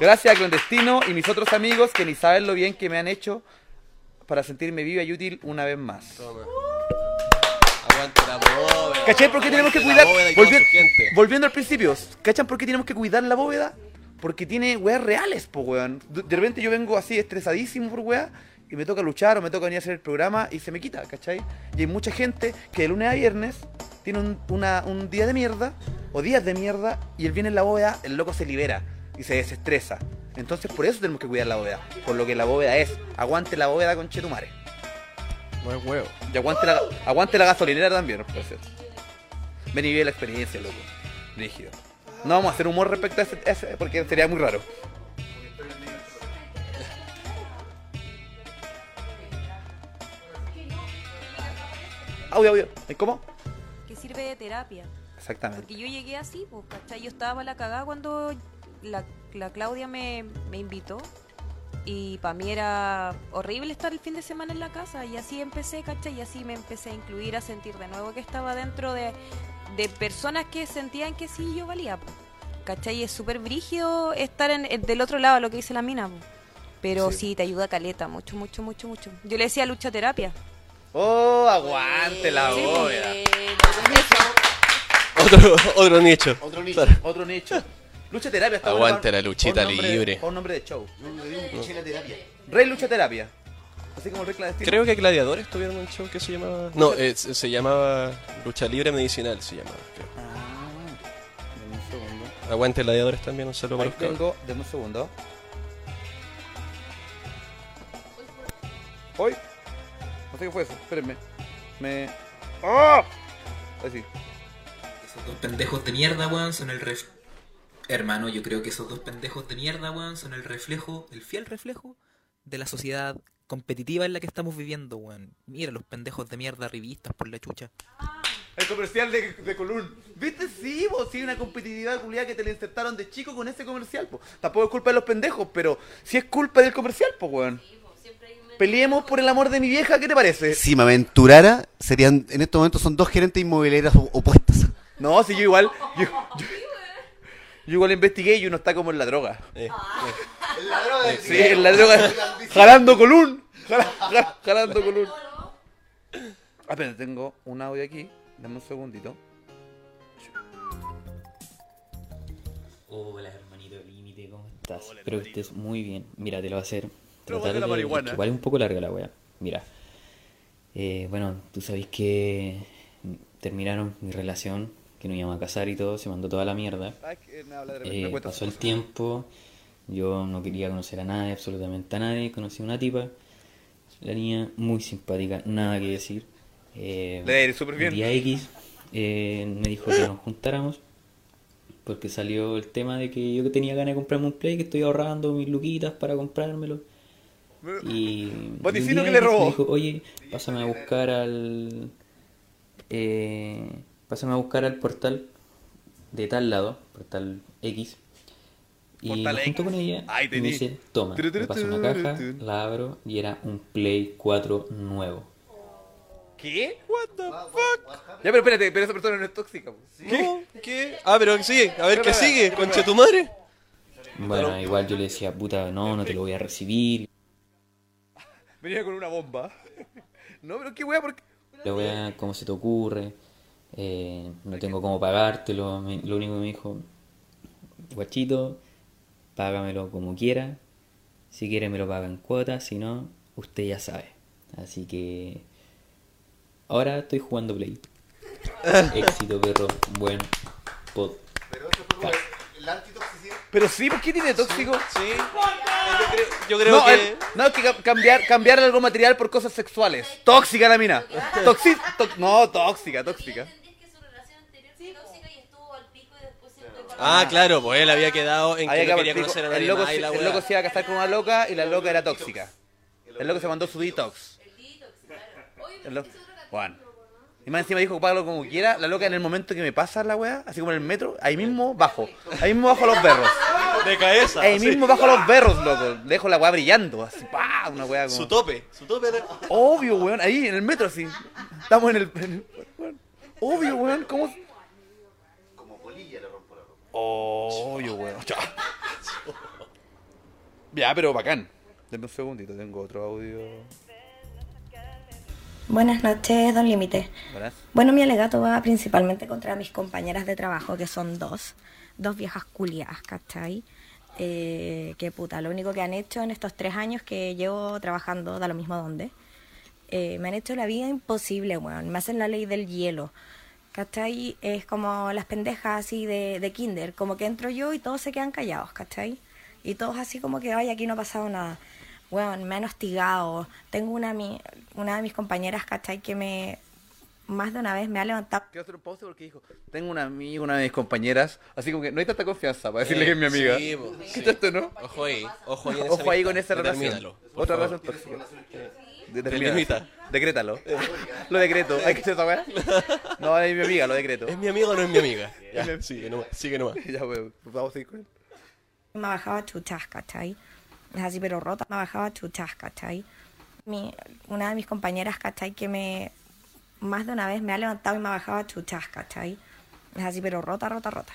Gracias a Clandestino y mis otros amigos que ni saben lo bien que me han hecho para sentirme viva y útil una vez más. Toma. Aguante la bóveda. ¿Cachai por qué tenemos que cuidar? Volvi-. Volviendo al principio, ¿cachan por qué tenemos que cuidar la bóveda? Porque tiene weas reales, po weón. De repente yo vengo así estresadísimo por wea y me toca luchar o me toca venir a hacer el programa y se me quita, ¿cachai? Y hay mucha gente que de lunes a viernes tiene un, una- un día de mierda o días de mierda y él viene en la bóveda, el loco se libera y se desestresa. Entonces por eso tenemos que cuidar la bóveda, por lo que la bóveda es. Aguante la bóveda con Chetumare. Es huevo. Y aguante la, aguante la gasolinera también, por cierto. Ven y vive la experiencia, loco. Rígido. No vamos a hacer humor respecto a ese, porque sería muy raro. Audio, audio. ¿Y ¿Cómo? Que sirve de terapia. Exactamente. Porque yo llegué así, pues, ¿cachai? Yo estaba para la cagada cuando la, la Claudia me, me invitó. Y para mí era horrible estar el fin de semana en la casa. Y así empecé, ¿cachai? Y así me empecé a incluir, a sentir de nuevo que estaba dentro de, de personas que sentían que sí yo valía, pues. ¿cachai? Es súper brígido estar en, en- del otro lado, lo que dice la mina. Pero sí. te ayuda caleta, mucho, mucho, mucho, mucho. Yo le decía lucha terapia. Oh, aguante la Sí, bóveda. Otro, otro nicho. Otro nicho. Claro. Otro nicho. Lucha terapia. está Aguante bueno la luchita nombre- libre. un nombre de show. Terapia. Rey Lucha Terapia. Así como el Rey Clandestino. Creo que Gladiadores tuvieron un show que se llamaba. No, eh, se llamaba Lucha Libre Medicinal. Se llamaba. creo. Ah, dame un segundo. Aguante Gladiadores también, un saludo para Ahí los cabros. tengo, dame un segundo. Hoy. No sé qué fue eso, espérenme. Me. ¡Ah! Así. Esos dos pendejos de mierda, weón, son el ref... Hermano, yo creo que esos dos pendejos de mierda, weón, son el reflejo, el fiel reflejo de la sociedad competitiva en la que estamos viviendo, weón. Mira los pendejos de mierda revistas por la chucha. El comercial de, de Colún. ¿Viste? Sí, vos, sí, una competitividad culiada que te le insertaron de chico con ese comercial, po. Tampoco es culpa de los pendejos, pero sí es culpa del comercial, po, weón. Peleemos por el amor de mi vieja, ¿qué te parece? Si me aventurara, serían, en estos momentos son dos gerentes inmobiliarias opuestas. No, si yo igual. Yo, yo- yo igual investigué y uno está como en la droga. Eh, Sí, en la droga. jalando colún. Jala- jala- Jalando colún. Ah, pero tengo un audio aquí. Dame un segundito. Hola hermanito límite, ¿cómo estás? Espero que estés muy bien. Mira, te lo voy a hacer. Tratar de la marihuana. Igual es un poco larga la wea. Mira. Eh, bueno, tú sabes que terminaron mi relación, que nos íbamos a casar y todo, se mandó toda la mierda. Que Eh, pasó el tiempo, yo no quería conocer a nadie, absolutamente a nadie, conocí a una tipa, la niña muy simpática, nada que decir. Eh, Le súper bien. Día X eh, me dijo que nos juntáramos porque salió el tema de que yo tenía ganas de comprarme un play, que estoy ahorrando mis luquitas para comprármelo. Y Vaticino un que le robó. Me dijo, oye, pásame a buscar al... Eh, pásame a buscar al portal de tal lado, portal X. Y Portal junto X. con ella me dice, toma, me pasa una caja, la abro y era un Play 4 nuevo. ¿Qué? What the fuck? Ya, pero espérate, pero esa persona no es tóxica. po. No, ¿Qué? Ah, pero sigue. A ver qué sigue. Concha tu madre. Bueno, igual yo le decía, puta, no, no te lo voy a recibir. Venía con una bomba. No, pero qué wea, porque. la weá, ¿cómo se te ocurre? Eh, no tengo cómo pagártelo. Me- Lo único que me dijo, guachito, págamelo como quiera. Si quiere me lo paga en cuotas, si no, usted ya sabe. Así que ahora estoy jugando Play. Éxito, perro. Buen pod. Pero eso fue como el- la antitoxicidad. Pero sí, ¿por qué tiene tóxico? Sí. Yo creo, yo creo no, que. el- no, es que ca- cambiar, cambiar algo material por cosas sexuales. Tóxica la mina. Toxi- to- no, tóxica, tóxica. Ah, claro, pues él había quedado en que Había no que quería pico- conocer a nadie el, loco, más y se- la el loco se iba a casar con una loca y la loca era tóxica. El loco se mandó su detox. El lo- Juan. Y más encima dijo págalo como quiera. La loca en el momento que me pasa la weá, así como en el metro, ahí mismo bajo. Ahí mismo bajo los berros. De cabeza. Ahí sí. mismo bajo los berros, loco. Dejo la weá brillando. Así, pa, una weá como. Su tope. Su tope. Obvio, weón. Ahí en el metro, así. Estamos en el. en el- weón. Obvio, weón. ¿Cómo? Ropa. Obvio, weón. Ya. Pero bacán. Deme un segundito, tengo otro audio. Buenas noches, Don Límite. Bueno, mi alegato va principalmente contra mis compañeras de trabajo, que son dos. Dos viejas culiadas, ¿cachai? Eh, que puta, lo único que han hecho en estos tres años que llevo trabajando, da lo mismo dónde, eh, me han hecho la vida imposible, weón. Me hacen la ley del hielo. ¿Cachai? Es como las pendejas así de, de kinder, como que entro yo y todos se quedan callados, ¿cachai? Y todos así como que, ay, aquí no ha pasado nada. Weón, me han hostigado. Tengo una, mi- una de mis compañeras, ¿cachai? Que me, más de una vez me ha levantado Quiero hacer un pause porque dijo, tengo una amiga, una de mis compañeras, así como que no hay tanta confianza para decirle que es mi amiga. Sí, ¿Qué sí. esto, no? Ojo ahí. Ojo ahí Ojo ahí con esa relación. Otra favor. relación tóxica. Delimita. Decrétalo. Lo decreto. ¿Hay que hacer esa weá? No, es mi amiga, lo decreto. ¿Es mi amigo o no es mi amiga? Ya, sigue nomás. Sigue nomás. Ya, weón. Vamos a seguir con él. me bajaba chuchas, ¿cachai? Es así, pero rota, me bajaba chuchas, ¿cachai? Mi, una de mis compañeras, ¿cachai? Que me, más de una vez me ha levantado y me bajaba chuchas, ¿cachai? Es así, pero rota, rota, rota.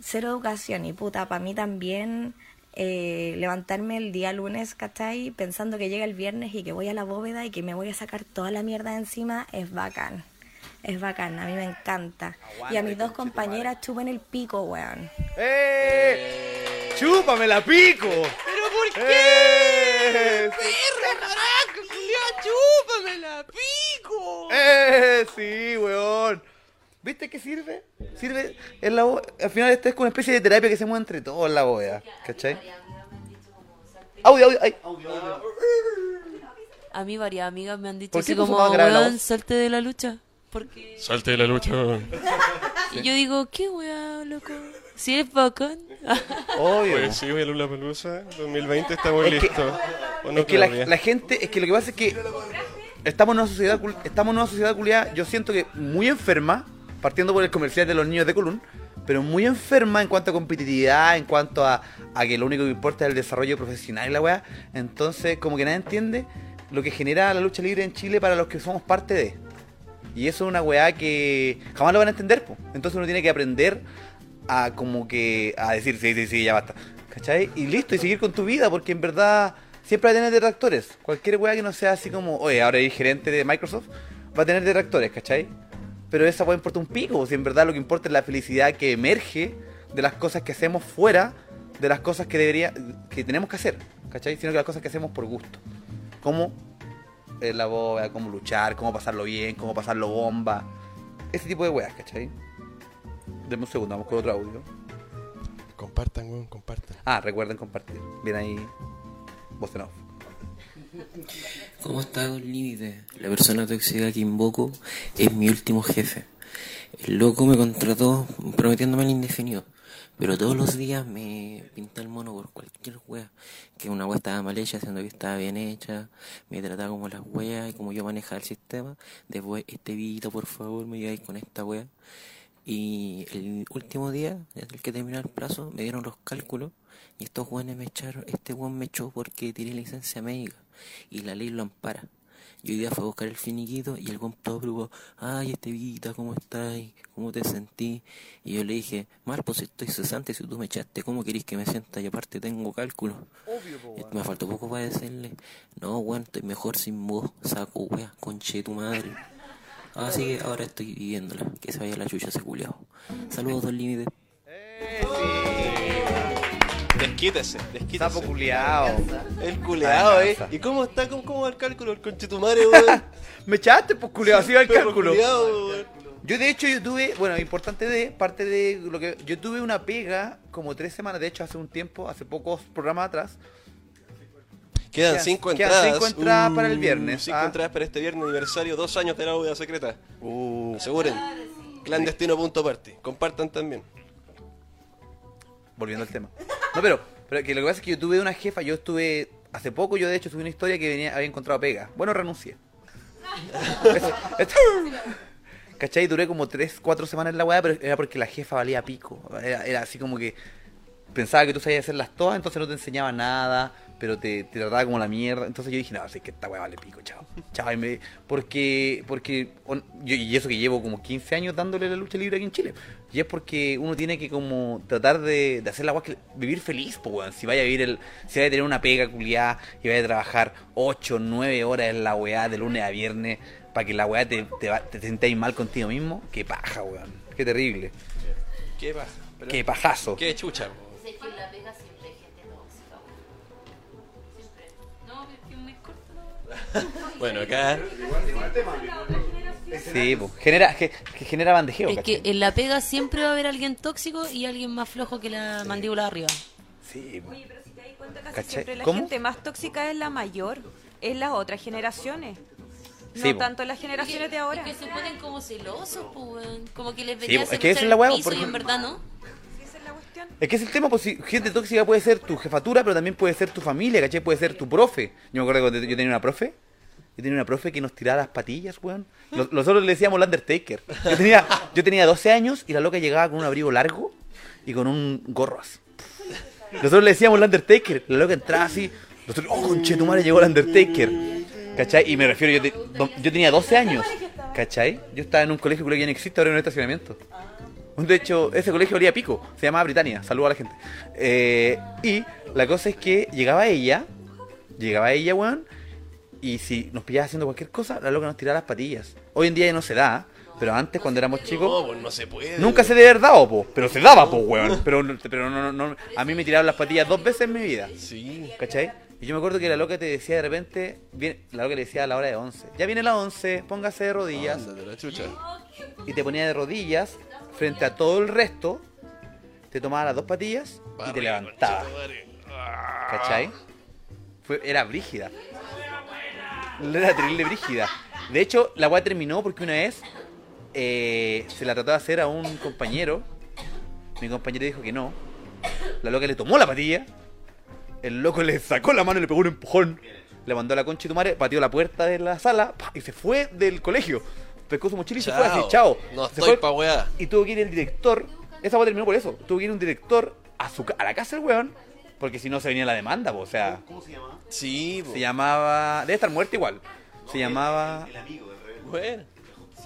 Cero educación y puta, para mí también eh, levantarme el día lunes, ¿cachai? Pensando que llega el viernes y que voy a la bóveda y que me voy a sacar toda la mierda de encima, es bacán. Es bacán, a mí me encanta. y a mis dos compañeras chupen el pico, weón. ¡Eh! ¡Chúpame la pico! ¿Pero por ¡Eh! qué? ¡Chúpame la pico! ¡Eh! Sí, weón. ¿Viste qué sirve? Sirve en la Al final esto es como una especie de terapia que se mueve entre todos en la boya. ¿Cachai? Audio, audio, ay. A mí varias amigas me han dicho ¿Por qué así como, weón, salte de la lucha. Porque... Salte de la lucha. Y yo digo, ¿qué weá, loco? Si eres bacán. Obvio. Pues sí, voy a Lula Pelusa. 2020 estamos Es que- listos. ¿O no, es que la, gente, es que lo que pasa es que estamos en una sociedad, estamos en una sociedad culiada, yo siento que muy enferma, partiendo por el comercial de los niños de Colún, pero muy enferma en cuanto a competitividad, en cuanto a, a que lo único que importa es el desarrollo profesional y la weá. Entonces, como que nadie entiende lo que genera la lucha libre en Chile para los que somos parte de. Y eso es una weá que jamás lo van a entender, po. Entonces uno tiene que aprender a como que a decir, sí, sí, sí, ya basta. ¿Cachai? Y listo, y seguir con tu vida, porque en verdad siempre va a tener detractores. Cualquier weá que no sea así como, oye, ahora eres gerente de Microsoft, va a tener detractores, ¿cachai? Pero esa weá importa un pico, si en verdad lo que importa es la felicidad que emerge de las cosas que hacemos fuera de las cosas que debería, que tenemos que hacer, ¿cachai? Sino que las cosas que hacemos por gusto. Como eh, la boda, cómo luchar, cómo pasarlo bien, cómo pasarlo bomba. Ese tipo de weas, ¿cachai? Deme un segundo, vamos con otro audio. Compartan, weón, compartan. Ah, recuerden compartir. Bien ahí, voz en off. ¿Cómo está Don Límite? La persona tóxica que invoco es mi último jefe. El loco me contrató prometiéndome el indefinido. Pero todos los días me pinta el mono por cualquier wea. Que una wea estaba mal hecha, siendo que estaba bien hecha. Me trataba como las weas y como yo manejaba el sistema. Después, este vidito, por favor, me ayudáis con esta wea. Y el último día, desde el que terminó el plazo, me dieron los cálculos. Y estos weones me echaron, este weón me echó porque tiré licencia médica. Y la ley lo ampara. Y hoy día fue a buscar el finiquito y el todo preocupado, ay Estevita, ¿cómo estás? ¿Cómo te sentí? Y yo le dije, mal, pues estoy cesante, si tú me echaste, ¿cómo querés que me sienta? Y aparte tengo cálculo. Y me faltó poco para decirle, no, weón, estoy mejor sin vos, saco wea, conche tu madre. Así que ahora estoy viviéndola. Que se vaya la chucha ese culiao. Saludos, Don Límite. Desquítese, desquítese. Sapo culiao. El culeado, eh. ¿Y cómo está? ¿Cómo, cómo va el cálculo? El conchetumare, weón. Me echaste, pues culiao, así va el cálculo. Yo de hecho yo tuve, bueno, importante de, parte de lo que, yo tuve una pega como tres semanas, de hecho hace un tiempo, hace pocos programas atrás, Quedan Quedan- cinco quedan entradas. cinco entradas para el Uh, viernes, Cinco ah. entradas para este viernes aniversario, dos años de la bóveda secreta. Uh, Aseguren. Clandestino.party. Compartan también. volviendo al tema. No, pero, pero que lo que pasa es que yo tuve una jefa, yo estuve, hace poco yo de hecho tuve una historia que venía, había encontrado pega. Bueno, renuncié. ¿Cachai? Duré como 3, 4 semanas en la weá, pero era porque la jefa valía pico. Era, era así como que pensaba que tú sabías hacerlas todas, entonces no te enseñaba nada, pero te, te trataba como la mierda. Entonces yo dije, no, así que esta weá vale pico, chao. Chao, y me- porque, porque on- yo- y eso que llevo como 15 años dándole la lucha libre aquí en Chile. Y es porque uno tiene que como tratar de, de hacer la weá que vivir feliz, pues weón. Si vaya a vivir el, si vaya a tener una pega culiada y vaya a trabajar 8, 9 horas en la weá de lunes a viernes para que la weá te, te, te sentáis mal contigo mismo, qué paja, weón. Qué terrible. ¿Qué? Pero- Qué pajazo. Qué chucha, po. Bueno, acá. Sí, pues, genera, que, que genera bandejeo, Es ¿cachai? que en la pega siempre va a haber alguien tóxico y alguien más flojo que la mandíbula de arriba. Sí, Oye, pero si te das cuenta, casi ¿Cachai? siempre la ¿Cómo? gente más tóxica es la mayor, es las otras generaciones. No Sí, po. tanto las generaciones de ahora. Es que se ponen como celosos, pues. Como que les Sí, venía pues, a es que esa hacer es la hueá, piso por y en verdad no. Es la cuestión. Es que es el tema, pues si gente tóxica puede ser tu jefatura, pero también puede ser tu familia, ¿cachai? Puede ser tu profe. Yo me acuerdo cuando yo tenía una profe, yo tenía una profe que nos tiraba las patillas, weón. Los- Nosotros le decíamos el Undertaker. Yo tenía, yo tenía 12 años y la loca llegaba con un abrigo largo y con un gorro así. Nosotros le decíamos el Undertaker. La loca entraba así. Nosotros, oh, conche, tu madre llegó el Undertaker. ¿Cachai? Y me refiero, yo, te- yo tenía 12 años. ¿Cachai? Yo estaba en un colegio que ya no existe ahora en un estacionamiento. De hecho, ese colegio olía pico. Se llamaba Britannia. Saludo a la gente. Eh, y la cosa es que llegaba ella. Llegaba ella, weón. Y si nos pillaba haciendo cualquier cosa, la loca nos tiraba las patillas. Hoy en día ya no se da. Pero antes, cuando éramos No, chicos, pues no se puede. nunca se debe haber dado, po. Pero se daba, po, weón. Pero, no- pero no, no, no. A mí me tiraron las patillas dos veces en mi vida. Sí. ¿Cachai? Y yo me acuerdo que la loca te decía de repente, viene, la loca le decía a la hora de 11, ya viene la 11, póngase de rodillas. Ándate la chucha. Y te ponía de rodillas frente a todo el resto, te tomaba las dos patillas y te levantaba. ¿Cachai? Fue, era brígida. Era terrible brígida. De hecho, la weá terminó porque una vez eh, se la trató de hacer a un compañero. Mi compañero dijo que no. La loca le tomó la patilla. El loco le sacó la mano y le pegó un empujón. Le mandó a la concha y tu madre, pateó la puerta de la sala y se fue del colegio. Pescó su mochila y se fue así, chao. No Se estoy pa' weá. y tuvo que ir el director. Esa weá terminó por eso. Tuvo que ir un director a, su, a la casa del weón. Porque si no se venía la demanda, po, o sea. ¿Cómo se llama? Sí, po. Se llamaba. Debe estar muerto igual. Se llamaba. El amigo del rey. Bueno.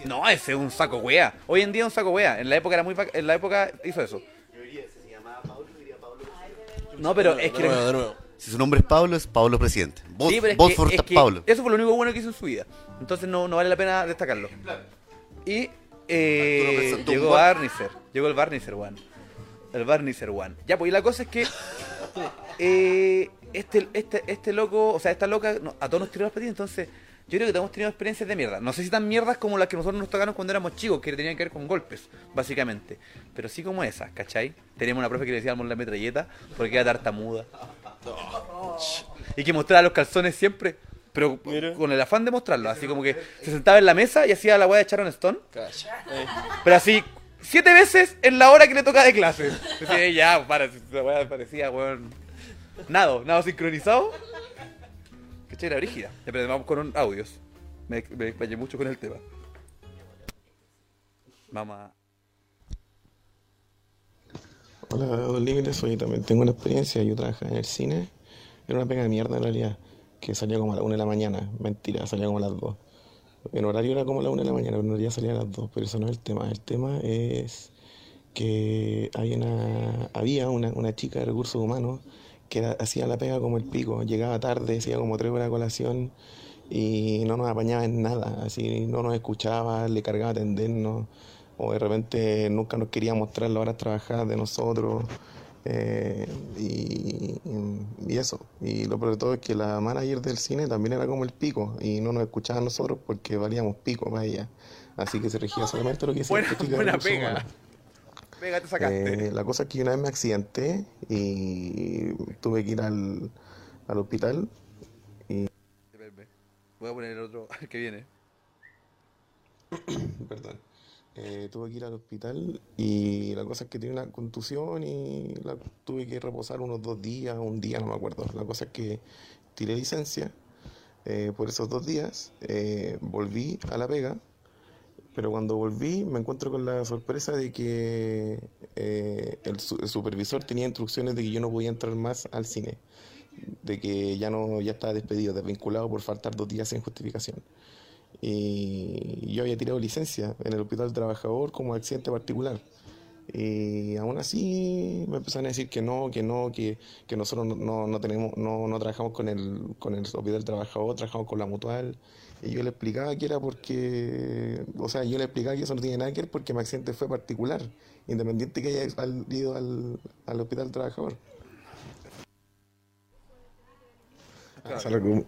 No, ese es un saco wea. Hoy en día es un saco wea. En la época era muy. En la época hizo eso. Yo diría, si se llamaba Pablo, diría Pablo. No, pero De es que. nuevo, de nuevo. Si su nombre es Pablo, es Pablo presidente. Vos, Sí, pero es vos que- por es que Pablo. Eso fue lo único bueno que hizo en su vida. Entonces no, no vale la pena destacarlo. Y eh, llegó. Barnicer. Llegó el Barnicer One. El Barnicer One. Ya, pues y la cosa es que eh, este, este, este loco, o sea, esta loca, no, a todos nos tiró las patillas, entonces yo creo que hemos tenido experiencias de mierda. No sé si tan mierdas como las que nosotros nos tocaron cuando éramos chicos, que tenían que ver con golpes, básicamente. Pero sí como esas, ¿cachai? Teníamos una profe que le decíamos la metralleta porque era tartamuda. Y que mostraba los calzones siempre. Pero Mira. con el afán de mostrarlo, así como que se sentaba en la mesa y hacía la weá de Sharon Stone. Calla. Eh, Pero así, siete veces en la hora que le tocaba de clase. Decía, ya, para, si esa weá parecía, weón. Nado, nado sincronizado. Que era brígida. Pero vamos con un- audios. Me, me mucho con el tema. Vamos a. Hola, Don Límite, soy también tengo una experiencia. Yo trabajaba en el cine. Era una pega de mierda en realidad. Que salía como a las 1 de la mañana. Mentira, salía como a las 2. En horario era como a las 1 de la mañana, pero en realidad salía a las 2. Pero eso no es el tema. El tema es que hay una, había una, una chica de recursos humanos que era- hacía la pega como el pico. Llegaba tarde, hacía como 3 horas de colación y no nos apañaba en nada, así no nos escuchaba, le cargaba atendernos, o de repente nunca nos quería mostrar las horas trabajadas de nosotros. eh, y, y eso, y lo peor de todo es que la manager del cine también era como el pico y no nos escuchaba a nosotros porque valíamos pico para ella, así que se regía solamente lo que decía Buena, la buena pega. Pega, te sacaste. Eh, la cosa es que una vez me accidenté y tuve que ir al, al hospital y... Voy a poner el otro que viene. Perdón. Eh, tuve que ir al hospital y la cosa es que tenía una contusión y la tuve que reposar unos dos días, un día, no me acuerdo. La cosa es que tiré licencia eh, por esos dos días, eh, volví a la pega, pero cuando volví me encuentro con la sorpresa de que el, el supervisor tenía instrucciones de que yo no podía entrar más al cine, de que ya no ya estaba despedido, desvinculado por faltar dos días sin justificación y yo había tirado licencia en el Hospital Trabajador como accidente particular. Y aún así me empezaron a decir que no, que no, que, que nosotros no, no, tenemos, no, no trabajamos con el, con el Hospital Trabajador, trabajamos con la mutual. Y yo le explicaba que era porque, o sea, yo le explicaba que eso no tiene nada que ver porque mi accidente fue particular, independiente que haya ido al, al Hospital Trabajador. Que-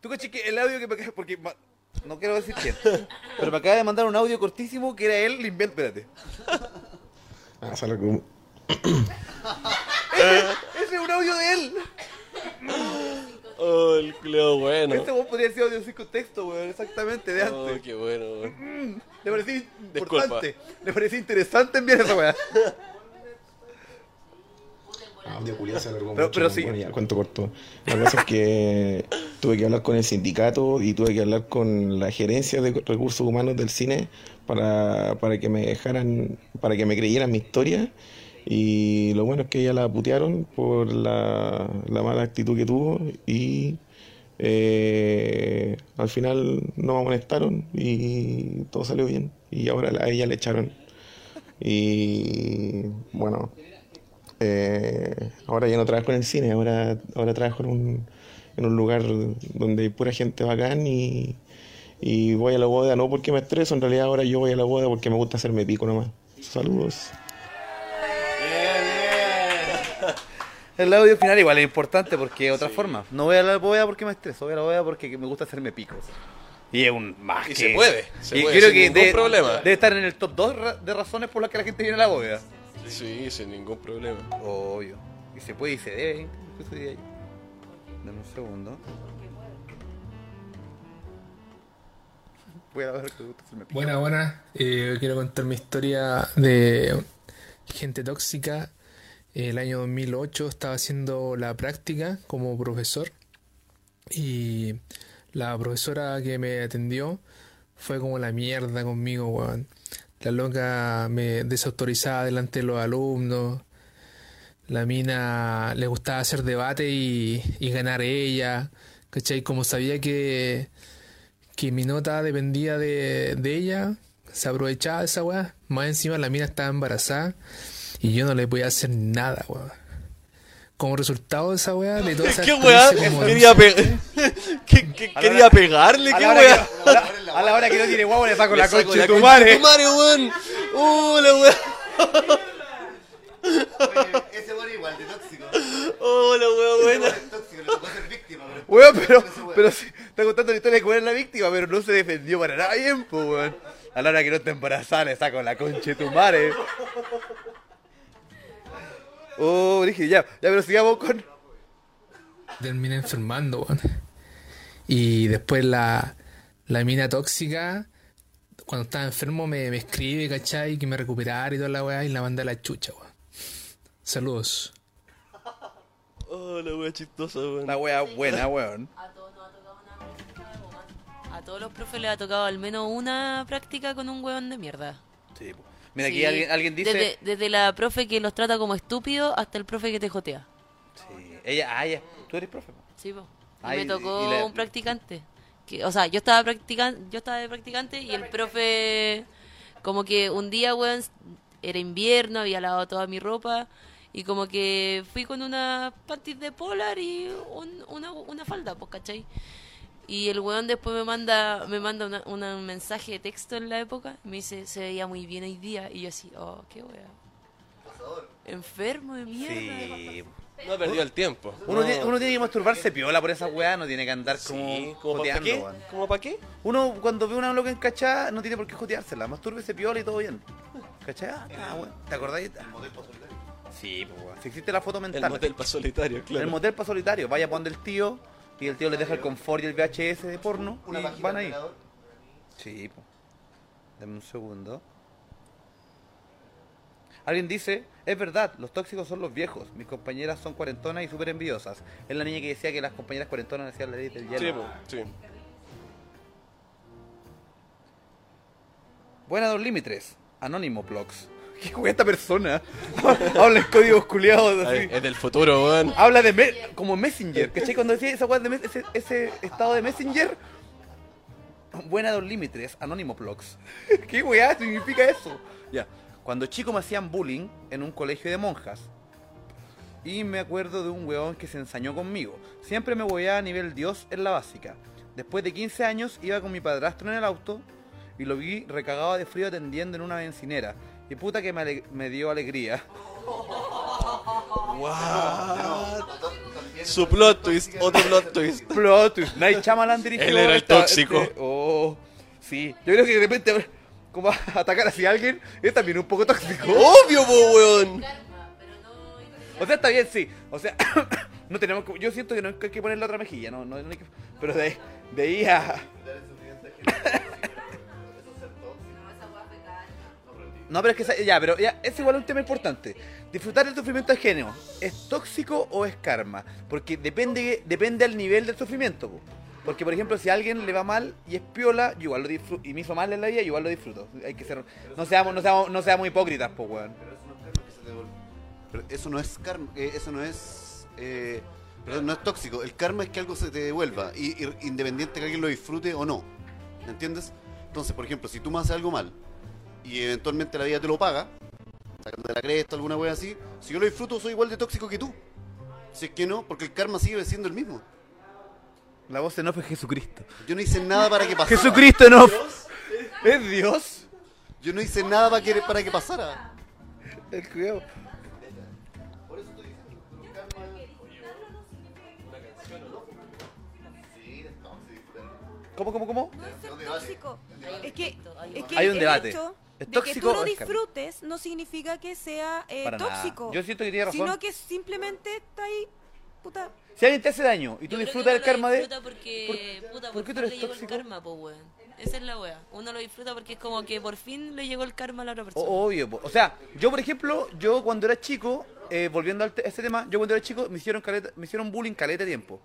Tú caché que el audio que me acaba- porque ma- no quiero decir quién, pero me acaba de mandar un audio cortísimo que era él limpiando, espérate. ah, solo que- Ese, ese es un audio de él. Oh, el culiao bueno. Este weón podría ser audio sin contexto, weón, exactamente, de Oh, antes. qué bueno, weón. Mm, Le parecía Disculpa. importante, le parecía interesante enviar esa weá. Audio culiao se alargó Pero- mucho, pero sí. Bueno, ya, cuento corto. La cosa es que tuve que hablar con el sindicato y tuve que hablar con la gerencia de recursos humanos del cine para, para que me dejaran, para que me creyeran mi historia. Y lo bueno es que ella la putearon por la, la mala actitud que tuvo y eh, al final no me amonestaron y todo salió bien. Y ahora a ella le echaron. Y bueno, eh, ahora ya no trabajo en el cine, ahora, ahora trabajo en un, en un lugar donde hay pura gente bacán y, y voy a la boda no porque me estreso, en realidad ahora yo voy a la boda porque me gusta hacerme pico nomás. Saludos. El audio final igual es importante porque de otra forma. No voy a la boda porque me estreso, voy a la boda porque me gusta hacerme picos. Y es un más Y que... se puede, se y puede, creo sin que ningún debe, problema. debe estar en el top 2 de razones por las que la gente viene a la boda. Sí, sin ningún problema. Obvio. Y se puede y se debe, incluso diría yo. Dame un segundo. Voy a ver que me gusta hacerme picos. Buena, buena. Eh, quiero contar mi historia de gente tóxica. El año 2008 estaba haciendo la práctica como profesor y la profesora que me atendió fue como la mierda conmigo, weón. La loca me desautorizaba delante de los alumnos. La mina le gustaba hacer debate y, ganar ella. ¿Cachai? Como sabía que, que mi nota dependía de, de ella, se aprovechaba de esa weá. Más encima la mina estaba embarazada y yo no le podía hacer nada, weá. Como resultado de esa weá, de toda esa ¿Qué weá? Quería, pe- ¿Qué, qué- quería hora- pegarle, a ¿qué weá? a la- A la hora que no tiene guagua le saco Le la saco concha de tu madre. tu madre, weón. Uh, la weá. Ese weón igual de tóxico. Oh, la weá Ese buena. weón es tóxico, tocó ser víctima. pero- Weón, pero, pero sí, está contando la historia de que era la víctima, pero no se defendió para nada bien, pues, weón. A la hora que no está embarazada le saco la concha de tu madre. Oh, dije, ya, ya, pero sigamos con. terminé enfermando, weón. Y después la, la mina tóxica, cuando estaba enfermo, me, me escribe, ¿cachai? Que me recuperara y toda la weá, y la mandé a la chucha, weón. Saludos. Oh, la weá chistosa, weón. La wea buena, weón. A todos los profes les ha tocado al menos una práctica con un hueón de mierda. Sí, po. Mira, aquí Sí, alguien, alguien dice. Desde, desde la profe que los trata como estúpidos hasta el profe que te jotea. Sí, Ella, ah, ella, tú eres profe. Sí, po. Y Ay, me tocó y la- un practicante. Que, o sea, yo estaba practicando, yo estaba de practicante y el profe como que un día, weón, era invierno, había lavado toda mi ropa Y como que fui con una panties de polar y un- una, una falda, pues, ¿cachai? Y el weón después me manda me manda una- una- un mensaje de texto en la época. Me dice, se veía muy bien hoy día. Y yo así, oh, qué wea. Enfermo de mierda. Sí. No ha perdido el tiempo. Uno, No. tiene, uno tiene que masturbarse piola por esa weá, no tiene que andar como Sí, ¿como pa' joteando, qué? weón. ¿Como para qué? Uno cuando ve una loca encachada no tiene por qué joteársela, mastúrbese piola y todo bien. ¿Cachai? Ah, weón. ¿Te acordáis? El motel para solitario. Sí, pues weón. Si existe la foto mental. El motel para solitario, claro. El motel para solitario. Vaya pon del tío y el tío le deja el confort y el VHS de porno Una y van ahí. Sí, pues. Dame un segundo. Alguien dice, es verdad, los tóxicos son los viejos. Mis compañeras son cuarentonas y súper envidiosas. Es la niña que decía que las compañeras cuarentonas hacían la ley del hielo. Sí, po, sí. Buena Don Límites, Anónimo Blogs. ¿Qué juega esta persona? Habla en códigos culiados así. Ay, es del futuro, weón. Habla de me- como Messenger, ¿cachai? Cuando decía esa weá de ese, ese estado de Messenger. Buena Don Límites, Anónimo Blogs. ¿Qué weá significa eso? Ya. Cuando chico me hacían bullying en un colegio de monjas. Y me acuerdo de un weón que se ensañó conmigo. Siempre me voy a nivel Dios en la básica. Después de 15 años iba con mi padrastro en el auto y lo vi recagado de frío atendiendo en una bencinera. Y puta que me, ale- me dio alegría. What? Su plot twist, otro plot twist. Plot twist. Night Shyamalan dirigió Él era el esta- tóxico. este- oh, sí. Yo creo que de repente, como atacar hacia alguien, es también un poco tóxico. Obvio, po, weón. O sea, está bien, sí. O sea, no tenemos que, yo siento que no hay que poner la otra mejilla, no, no, no hay que- pero de, de ahí a... No, pero es que esa- ya, pero ya, es igual un tema importante. Disfrutar del sufrimiento ajeno, ¿es tóxico o es karma? Porque depende depende al nivel del sufrimiento. po. Porque, por ejemplo, si a alguien le va mal y es piola, yo igual lo disfruto. Y me hizo mal en la vida, yo igual lo disfruto. Hay que ser. No seamos, no seamos, no seamos hipócritas, pues, weón. Pero eso no es karma, eh, eso no es, eh, perdón, no es tóxico. El karma es que algo se te devuelva, y, y- independiente que alguien lo disfrute o no. ¿Me entiendes? Entonces, por ejemplo, si tú me haces algo mal y eventualmente la vida te lo paga, sacando de la cresta, alguna wea así, si yo lo disfruto, soy igual de tóxico que tú. Si es que no, porque el karma sigue siendo el mismo. La voz en off es Jesucristo. Yo no hice nada para que pasara. Jesucristo en off. ¿Es Dios? Yo no hice nada para que, para que pasara. El cuidado. ¿Cómo, cómo, cómo? tóxico. Es que, es que Hay un debate. hecho ¿Es de que tú lo disfrutes no significa que sea eh, nada. tóxico. Yo siento que tiene razón. Sino que simplemente está ahí, puta. Si alguien te hace daño y tú disfrutas del karma de... disfruta porque, puta, ¿por por qué tú eres le llegó tóxico? el karma, po, weón. Esa es la wea. Uno lo disfruta porque es como que por fin le llegó el karma a la otra persona. O- obvio, po. o sea, yo por ejemplo, yo cuando era chico, eh, volviendo a este tema, yo cuando era chico me hicieron caleta- me hicieron bullying caleta de tiempo.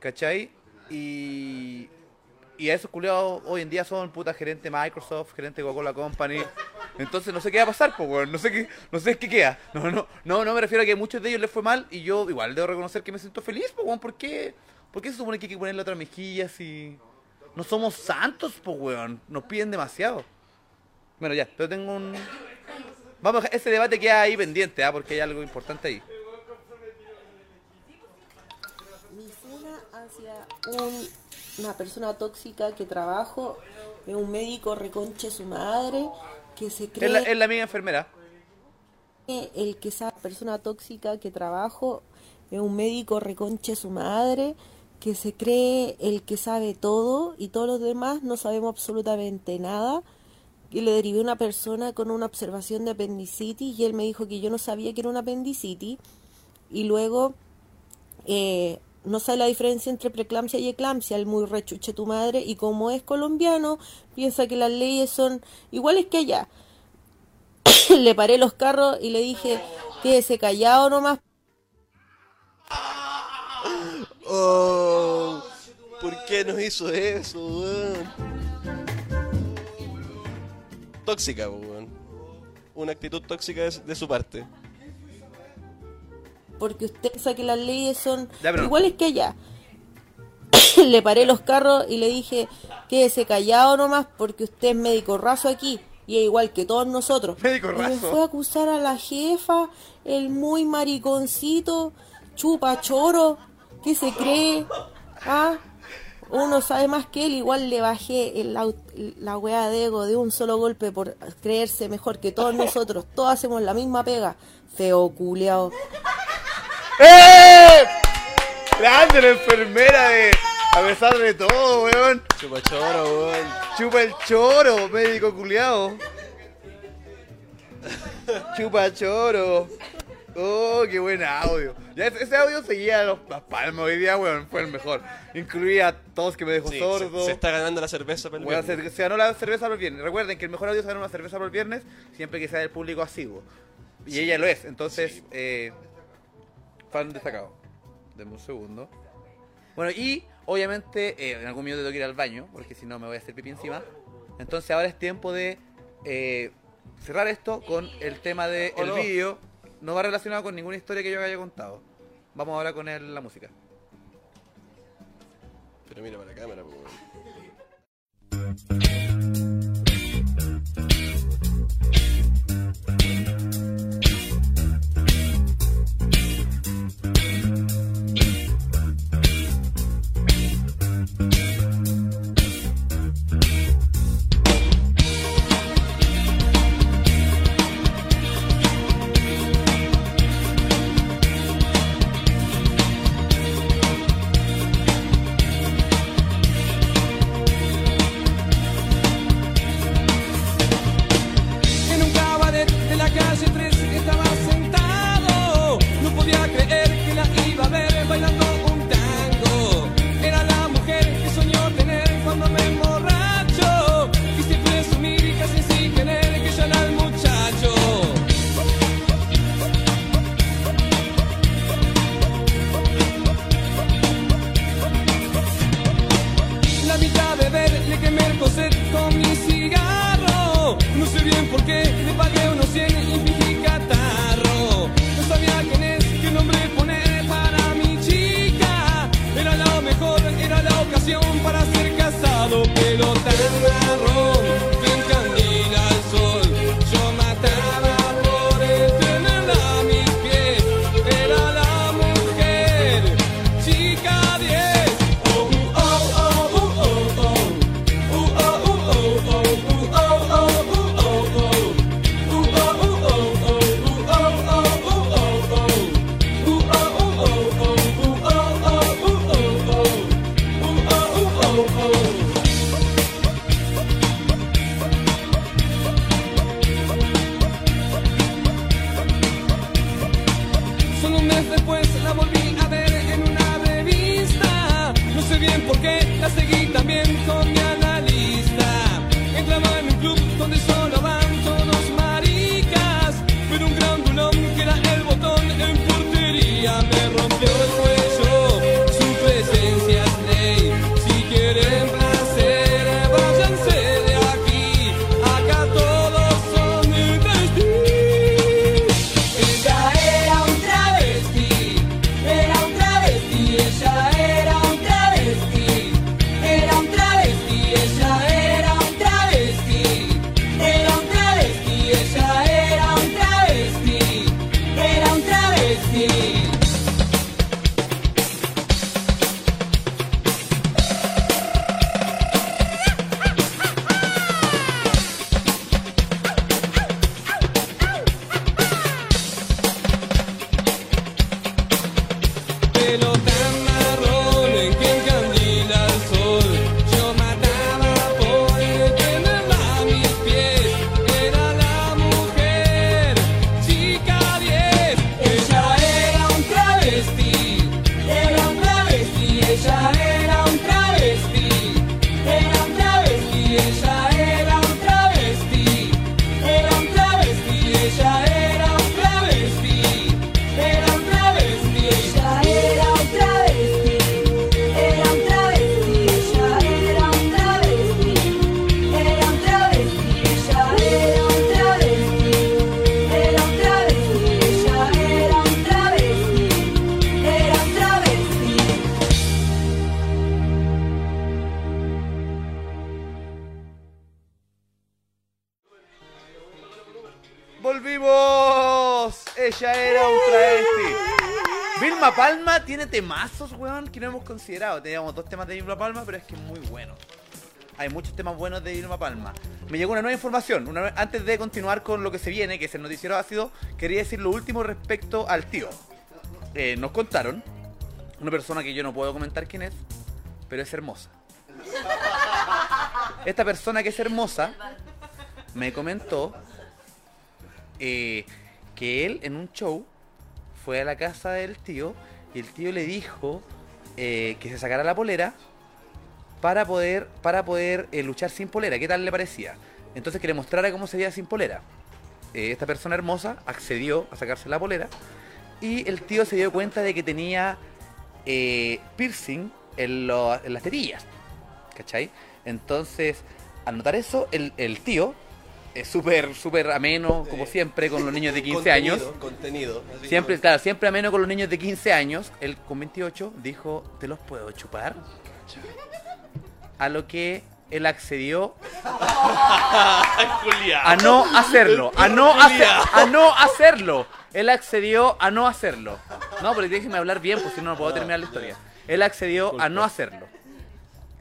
¿Cachai? Y y a esos culiados hoy en día son puta gerente Microsoft, gerente Coca-Cola Company. Entonces no sé qué va a pasar, pues weón, no sé qué, no sé qué queda. No, no, no, no me refiero a que a muchos de ellos les fue mal y yo igual debo reconocer que me siento feliz, pues weón, ¿por qué? ¿Por qué se supone que hay que ponerle otra mejilla si no somos santos, pues weón? Nos piden demasiado. Bueno, ya, pero tengo un. Vamos, ese debate queda ahí pendiente, ¿ah? porque hay algo importante ahí. Mi hacia un- una persona tóxica que trabajo es un médico reconche su madre que se cree Es la, es la amiga enfermera. el que esa persona tóxica que trabajo es un médico reconche su madre que se cree el que sabe todo y todos los demás no sabemos absolutamente nada y le derivé a una persona con una observación de apendicitis y él me dijo que yo no sabía que era una apendicitis y luego eh, no sabe la diferencia entre preeclampsia y eclampsia, el muy rechuche tu madre y como es colombiano piensa que las leyes son iguales que allá le paré los carros y le dije, quédese callado nomás. Oh, ¿Por qué nos hizo eso, weón? Tóxica, weón. Una actitud tóxica de, de su parte. Porque usted piensa que las leyes son Ya, pero- iguales que allá. le paré los carros y le dije, quédese callado nomás porque usted es médico raso aquí. y es igual que todos nosotros. Médico Y me raso. fue a acusar a la jefa, el muy mariconcito, chupa choro, ¿qué se cree? ¿Ah? Uno sabe más que él, igual le bajé el au- la weá de ego de un solo golpe por creerse mejor que todos nosotros. Todos hacemos la misma pega. Feo culeado. ¡Eh! Grande la enfermera de. A pesar de todo, weón. Chupa choro, weón. Chupa el choro, médico culiao. Chupa choro. Oh, qué buen audio. Ya ese, ese audio seguía los, las palmas hoy día, weón. Fue el mejor. Incluía a todos que me dejó Sí, sordo. se, se está ganando la cerveza para el Weón, viernes. se, se ganó la cerveza por el viernes. Recuerden que el mejor audio se gana una cerveza por el viernes siempre que sea del público asiduo. Y ella lo es. Entonces, eh, fan destacado. Deme un segundo. Bueno, y obviamente eh, en algún minuto tengo que ir al baño, porque si no me voy a hacer pipí encima. Entonces ahora es tiempo de eh, cerrar esto con el tema del ¿O no? vídeo. No va relacionado con ninguna historia que yo haya contado. Vamos ahora con el- la música. Pero mira para la cámara, pues, casado. Pero tan temazos, weón, que no hemos considerado. Teníamos dos temas de Vilma Palma, pero es que es muy bueno. Hay muchos temas buenos de Vilma Palma. Me llegó una nueva información. Una antes de continuar con lo que se viene, que es el noticiero ácido, quería decir lo último respecto al tío. Eh, nos contaron, una persona que yo no puedo comentar quién es, pero es hermosa. Esta persona que es hermosa me comentó eh, que él en un show fue a la casa del tío y el tío le dijo eh, que se sacara la polera para poder, para poder eh, luchar sin polera. ¿Qué tal le parecía? Entonces que le mostrara cómo se sin polera. Eh, esta persona hermosa accedió a sacarse la polera y el tío se dio cuenta de que tenía piercing en, lo- en las tetillas. ¿Cachai? Entonces, al notar eso, el, el tío es súper, súper ameno, como siempre, con los niños de 15 años. Contenido, Siempre, claro, siempre ameno con los niños de 15 años. Él con 28 dijo, ¿te los puedo chupar? A lo que él accedió a no hacerlo, a no, hacer, a no hacerlo. Él accedió a no hacerlo. No, porque déjeme hablar bien, pues si no, no puedo terminar la historia. Él accedió a no hacerlo.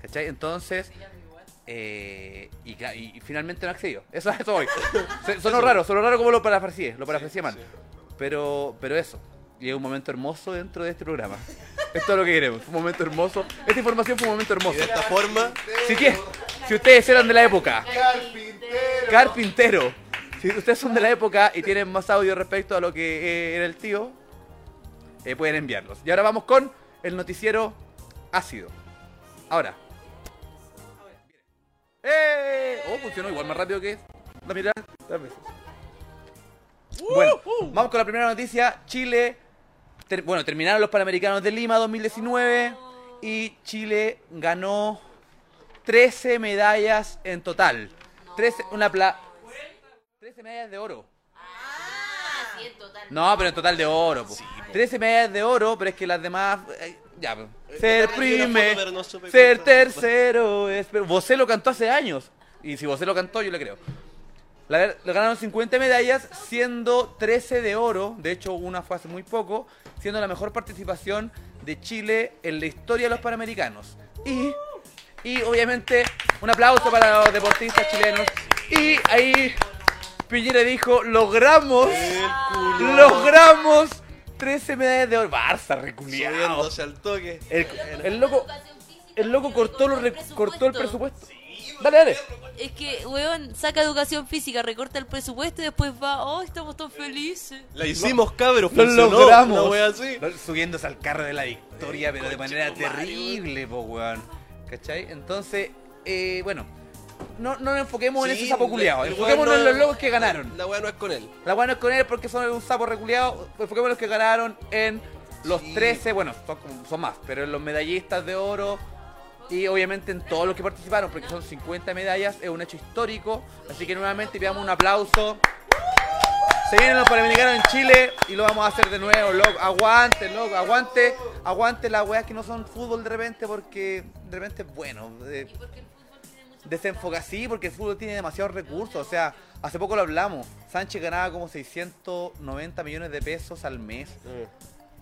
¿Cachai? Entonces, eh, y, y- y finalmente no accedió. Eso, eso voy. Sonó raro, sonó raro como lo parafraseé, lo parafraseé mal. Pero, pero eso. Y es un momento hermoso dentro de este programa. Esto es lo que queremos. Fue un momento hermoso. Esta información fue un momento hermoso. de esta forma, Si, tie- si ustedes eran de la época, carpintero. Si ustedes son de la época y tienen más audio respecto a lo que eh, era el tío, eh, pueden enviarlos. Y ahora vamos con el noticiero ácido. Ahora. ¡Eh! Oh, funcionó igual más rápido que la las veces. Bueno, vamos con la primera noticia. Chile, ter- bueno, terminaron los Panamericanos de Lima 2019 y Chile ganó 13 medallas en total. 13, una pla 13 medallas de oro. No, pero en total de oro. po. 13 medallas de oro, pero es que las demás... eh, ya, po. Ser vi una foto, prime, pero no ser tercero. Es... pero Vosé lo cantó hace años. Y si Vosé lo cantó, yo le creo. La- le ganaron 50 medallas, siendo 13 de oro. De hecho, una fue hace muy poco. Siendo la mejor participación de Chile en la historia de los Panamericanos. Y, y obviamente, un aplauso para los deportistas chilenos. Y ahí Piñera dijo, logramos, logramos 13 medallas de oro. Barça, reculiado. al toque. El, el loco, el loco cortó, los re- cortó el presupuesto. Dale, dale. Es que, weón, saca educación física, recorta el presupuesto y después va, oh, estamos tan felices. La hicimos, cabros, Lo funcionó, logramos. una wea así. Lo- Subiéndose al carro de la victoria, pero de manera terrible, po, weón. ¿Cachai? Entonces, eh, bueno, no, no nos enfoquemos en Sí, ese sapo culiado. el Enfoquémonos en los locos que ganaron. La weá no es con él. La weá no es con él porque son un sapo reculeado. Enfoquémonos en los que ganaron en los 13, bueno, son, más, pero en los medallistas de oro. Y obviamente en todos los que participaron, porque son 50 medallas, es un hecho histórico. Así que nuevamente pidamos un aplauso. Se vienen los Panamericanos en Chile y lo vamos a hacer de nuevo, loco. Aguante, loco, aguante, aguante las weas que no son fútbol de repente porque de repente es bueno. eh, desenfoca, sí, porque el fútbol tiene demasiados recursos. O sea, hace poco lo hablamos. Sánchez ganaba como 690 millones de pesos al mes.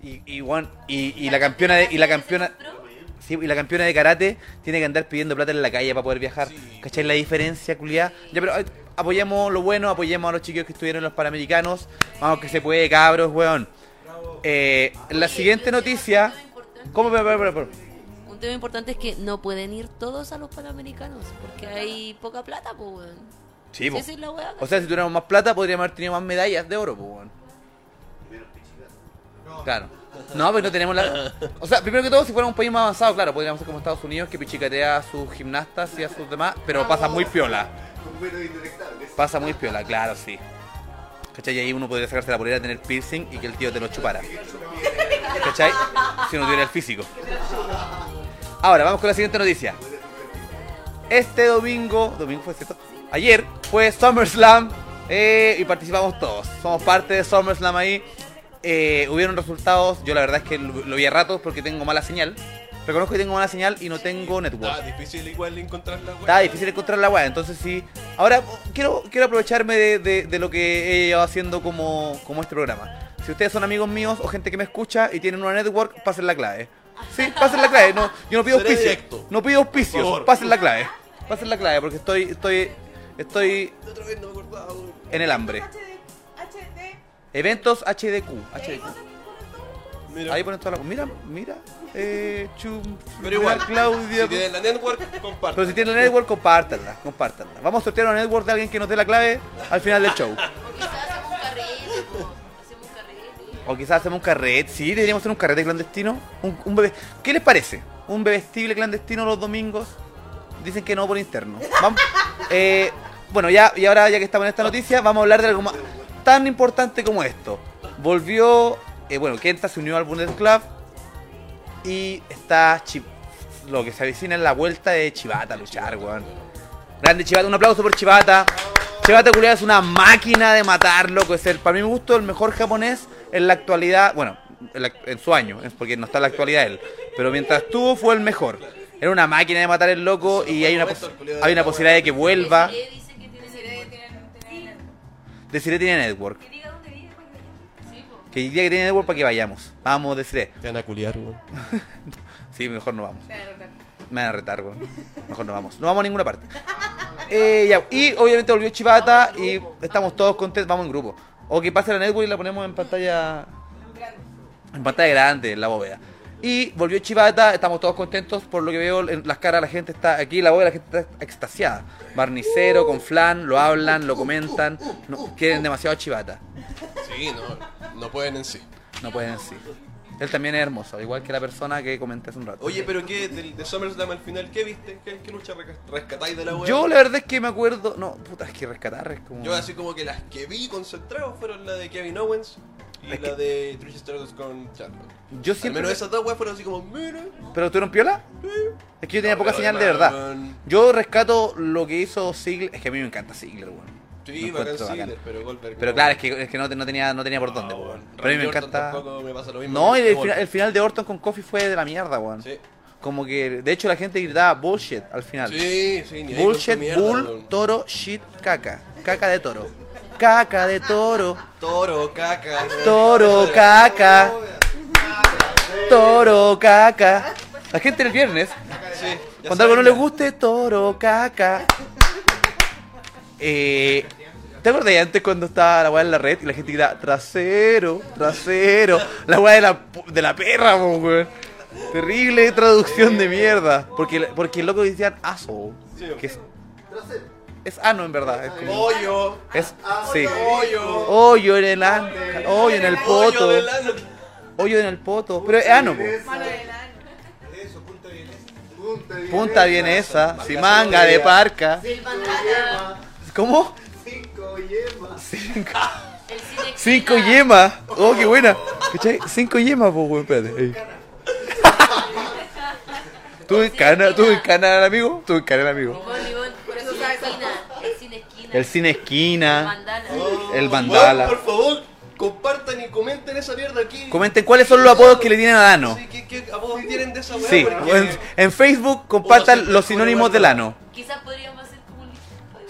Y, y, bueno, y, y la campeona de, y la campeona sí, y la campeona de karate tiene que andar pidiendo plata en la calle para poder viajar. ¿Cachai la diferencia, culiá? Ya, pero eh, apoyemos lo bueno, apoyemos a los chicos que estuvieron en los Panamericanos. Vamos que se puede, cabros, weón. Eh, la siguiente noticia. ¿Cómo? Pero, pero. Un tema importante es que no pueden ir todos a los panamericanos porque hay poca plata, pues, weón. Sí, po. esa es la weá. O sea, si tuviéramos más plata, podríamos haber tenido más medallas de oro, pues, weón. Claro. No, pero no tenemos la. O sea, primero que todo, si fuera un país más avanzado, claro, podríamos ser como Estados Unidos, que pichicatea a sus gimnastas y a sus demás, pero pasa muy piola. Pasa muy piola, claro, sí. ¿Cachai? Y ahí uno podría sacarse la polera, tener piercing y que el tío te lo chupara. ¿Cachai? Si uno tuviera el físico. Ahora, vamos con la siguiente noticia. Este domingo, domingo fue cierto, ayer fue SummerSlam eh, y participamos todos. Somos parte de SummerSlam ahí. Eh, hubieron resultados, yo la verdad es que lo, lo vi a ratos porque tengo mala señal. Reconozco que tengo mala señal y no tengo network. Está difícil igual encontrar la weá. Está difícil encontrar la weá, entonces sí. Ahora quiero, quiero aprovecharme de, de- de lo que he llevado haciendo como, como este programa. Si Si ustedes son amigos míos o gente que me escucha y tienen una network, pasen la clave. Sí, pasen la clave. No, yo no pido Seré auspicio. directo. No pido auspicios. favor. Pasen la clave. Pasen la clave porque estoy, estoy, estoy Otra vez no me acordaba, weón. en el hambre. Eventos HDQ. HDQ. Mira. Ahí ponen toda la. Mira, mira. Eh, chum, Pero igual, mira, Claudia. si tienen la network, compartan. Pero si tienen la network, compártanla, compártanla. Vamos a sortear una network de alguien que nos dé la clave al final del show. O quizás hacemos un carrete. Sí, deberíamos hacer un carrete clandestino. Un, un bebé. ¿Qué les parece? ¿Un bebestible clandestino los domingos? Dicen que no por interno. Eh, bueno, ya, y ahora ya que estamos en esta noticia, vamos a hablar de algo más tan importante como esto. Volvió, eh, bueno, Kenta se unió al Bundesclub y está Chi- lo que se avecina es la vuelta de Chivata a luchar, weón. Grande Chivata, un aplauso por Chivata. Chivata culiado es una máquina de matar, loco. Es el, para mi gusto, el mejor japonés en la actualidad. Bueno, en, la- en su año, es porque no está en la actualidad él. Pero mientras estuvo, fue el mejor. Era una máquina de matar el loco y hay una, pos- hay una posibilidad de que vuelva. Deciré tiene network. Que diga que tiene network para que vayamos. Vamos, deciré. Te van a culiar, weón. Sí, mejor no vamos. Me van a retar, weón. Mejor no vamos. No vamos a ninguna parte. Eh, ya, Y obviamente volvió Chivata y estamos todos contentos. Vamos en grupo. O que pase la network y la ponemos en pantalla. En pantalla grande, en la bóveda. Y volvió Chivata, estamos todos contentos por lo que veo en las caras, la gente está aquí, en la bóveda la gente está extasiada. Barnicero, con flan, lo hablan, lo comentan, no, quieren demasiado Chivata. Sí, no, no pueden en sí. No pueden sí. Él también es hermoso, igual que la persona que comenté hace un rato. Oye, pero ¿qué? De, de SummerSlam al final, ¿qué viste? ¿Qué, qué lucha rescatáis de la wea? Yo la verdad es que me acuerdo. No, puta, es que rescatar es como. Yo así como que las que vi concentrados fueron la de Kevin Owens y Es la de Trish Stratus con Charlotte. Yo Al siempre. menos esas dos weas fueron así como, mira. ¿Pero tuvieron piola? Es que yo tenía No, poca señal de verdad. Yo rescato lo que hizo Ziggler. Es que a mí me encanta Ziggler, weón. Sí, pero Goldberg Pero no. claro, es que, es que no, no tenía, no tenía por dónde, No, weón. Pero a mí me Orton encanta. tampoco me pasa lo mismo No, el, el final de Orton con Kofi fue de la mierda, weón. Sí. Como que, de hecho, la gente gritaba bullshit al final. Sí, sí, ni Bullshit, mierda, bull, weón. toro, shit, caca. Caca de toro. Caca de toro. Toro, caca. Toro, caca. Toro, caca. La gente el viernes, Sí, cuando algo no le guste, toro, caca. Eh, ¿Te acuerdas de antes cuando estaba la weá en la red y la gente gritaba trasero, trasero? La weá de la, de la perra, weón. Terrible traducción de mierda. Porque, porque el loco decían aso. Que es, es ano en verdad. Es como- Hoyo. es, sí. Hoyo. Hoyo en el ano. Hoyo en el Hoyo poto. del ano. Hoyo en el poto. Pero es ano, po. Punta bien esa. Si manga de parca. ¿Cómo? Cinco yemas. Cinco. Cinco yemas. Oh, qué buena. ¿Cachai? Cinco yemas, po, weón. Espérate. ahí. ¿Tú en cana? ¿Tú en cana, amigo? ¿Tú en cana, amigo? Por eso. El cine esquina. El cine esquina. El mandala. Weón, por favor, compartan y comenten esa mierda aquí. Comenten cuáles son los apodos que le tienen a Dano. Sí, ¿qué, qué apodos tienen de esa weá? Sí, Porque- en, en Facebook compartan los sinónimos del ano.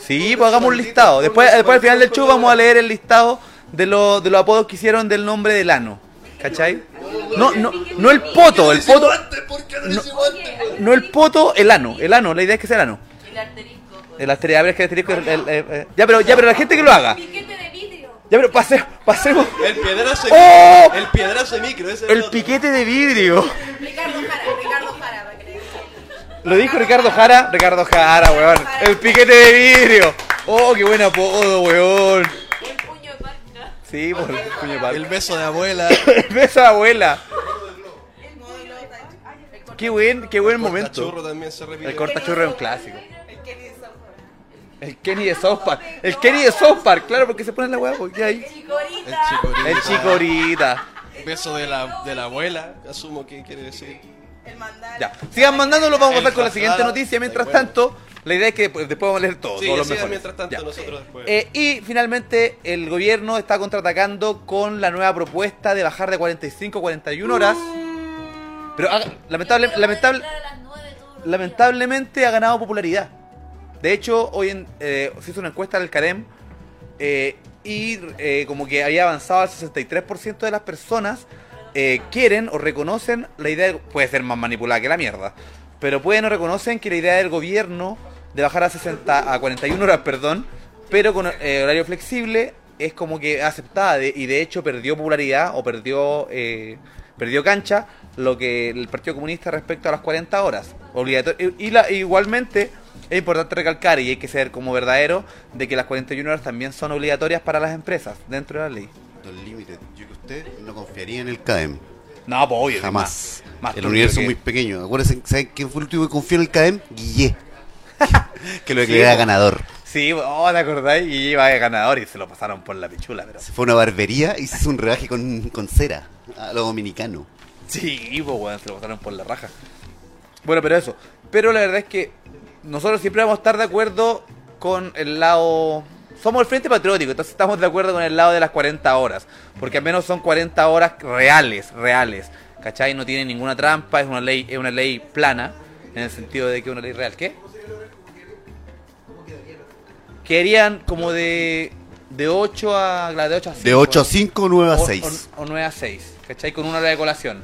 Sí, pues hagamos un listado. Después, después al final del show vamos a leer el listado de, los de los apodos que hicieron del nombre del ano. ¿Cachai? No, no, no el poto, el poto. No, no el poto, el ano. El ano, la idea es que sea el ano. el asterisco, a ver, es que el asterisco. el- el- el- el- ya, pero, ya, pero la gente que lo haga. Piquete de vidrio. Ya, pero pase- pasemos. El piedrazo de ¡Oh! micro. El piedrazo de micro. Ese es El piquete de vidrio. Lo dijo Ricardo Jara. Ricardo Jara, weón. El piquete de vidrio. Oh, qué buen apodo, weón. El puño de parca. Sí, por el puño de palo. El beso de abuela. El beso de abuela. Qué buen, qué buen momento. Churro también se repite. El cortachurro es un clásico. El Kenny de South Park. El Kenny de South Park, claro, porque se pone la weá, porque hay. El chicorita. El chicorita. Beso de la, de la abuela, asumo que quiere decir. Ya. Sigan mandándolo, vamos a El pasar con la siguiente noticia. Mientras tanto, la idea es que después vamos a leer todos, Sí, todos los mejores. mientras tanto Ya. nosotros después. Eh, y finalmente, el gobierno está contraatacando con la nueva propuesta de bajar de 45 a 41 horas. Pero haga- lamentable, lamentable, lamentablemente ha ganado popularidad. De hecho, hoy en, eh, se hizo una encuesta del CAREM. eh, y eh, como que había avanzado al 63% de las personas eh, quieren o reconocen la idea, puede ser más manipulada que la mierda, pero pueden o reconocen que la idea del gobierno de bajar a 60 a 41 horas, perdón, pero con eh, horario flexible es como que aceptada de- y de hecho perdió popularidad o perdió eh, perdió cancha lo que el Partido Comunista respecto a las 40 horas obligatorio y, y la- igualmente es importante recalcar y hay que ser como verdadero de que las 41 horas también son obligatorias para las empresas dentro de la ley. Usted no confiaría en el CAEM. No, pues obvio. Jamás. más- más el universo que- es muy pequeño. Acuérdense, ¿saben quién fue el último que confió en el CAEM? Guillé. que lo Sí, declaraba po. ganador. Sí, oh, ¿te acordáis? Y iba de ganador y se lo pasaron por la pichula, pero... Se fue a una barbería y se hizo un rebaje con, con cera. A lo dominicano. Sí, pues weón, se lo pasaron por la raja. Bueno, pero eso. Pero la verdad es que nosotros siempre vamos a estar de acuerdo con el lado... Somos el Frente Patriótico, entonces estamos de acuerdo con el lado de las 40 horas. Porque al menos son 40 horas reales, reales. ¿Cachai? No tiene ninguna trampa, es una ley, es una ley plana. En el sentido de que es una ley real. ¿Qué? Querían como de... De 8 a... la De 8 a 5. De 8 a 5, 9 a O- 6. O, o 9 a 6, ¿cachai? Con una hora de colación.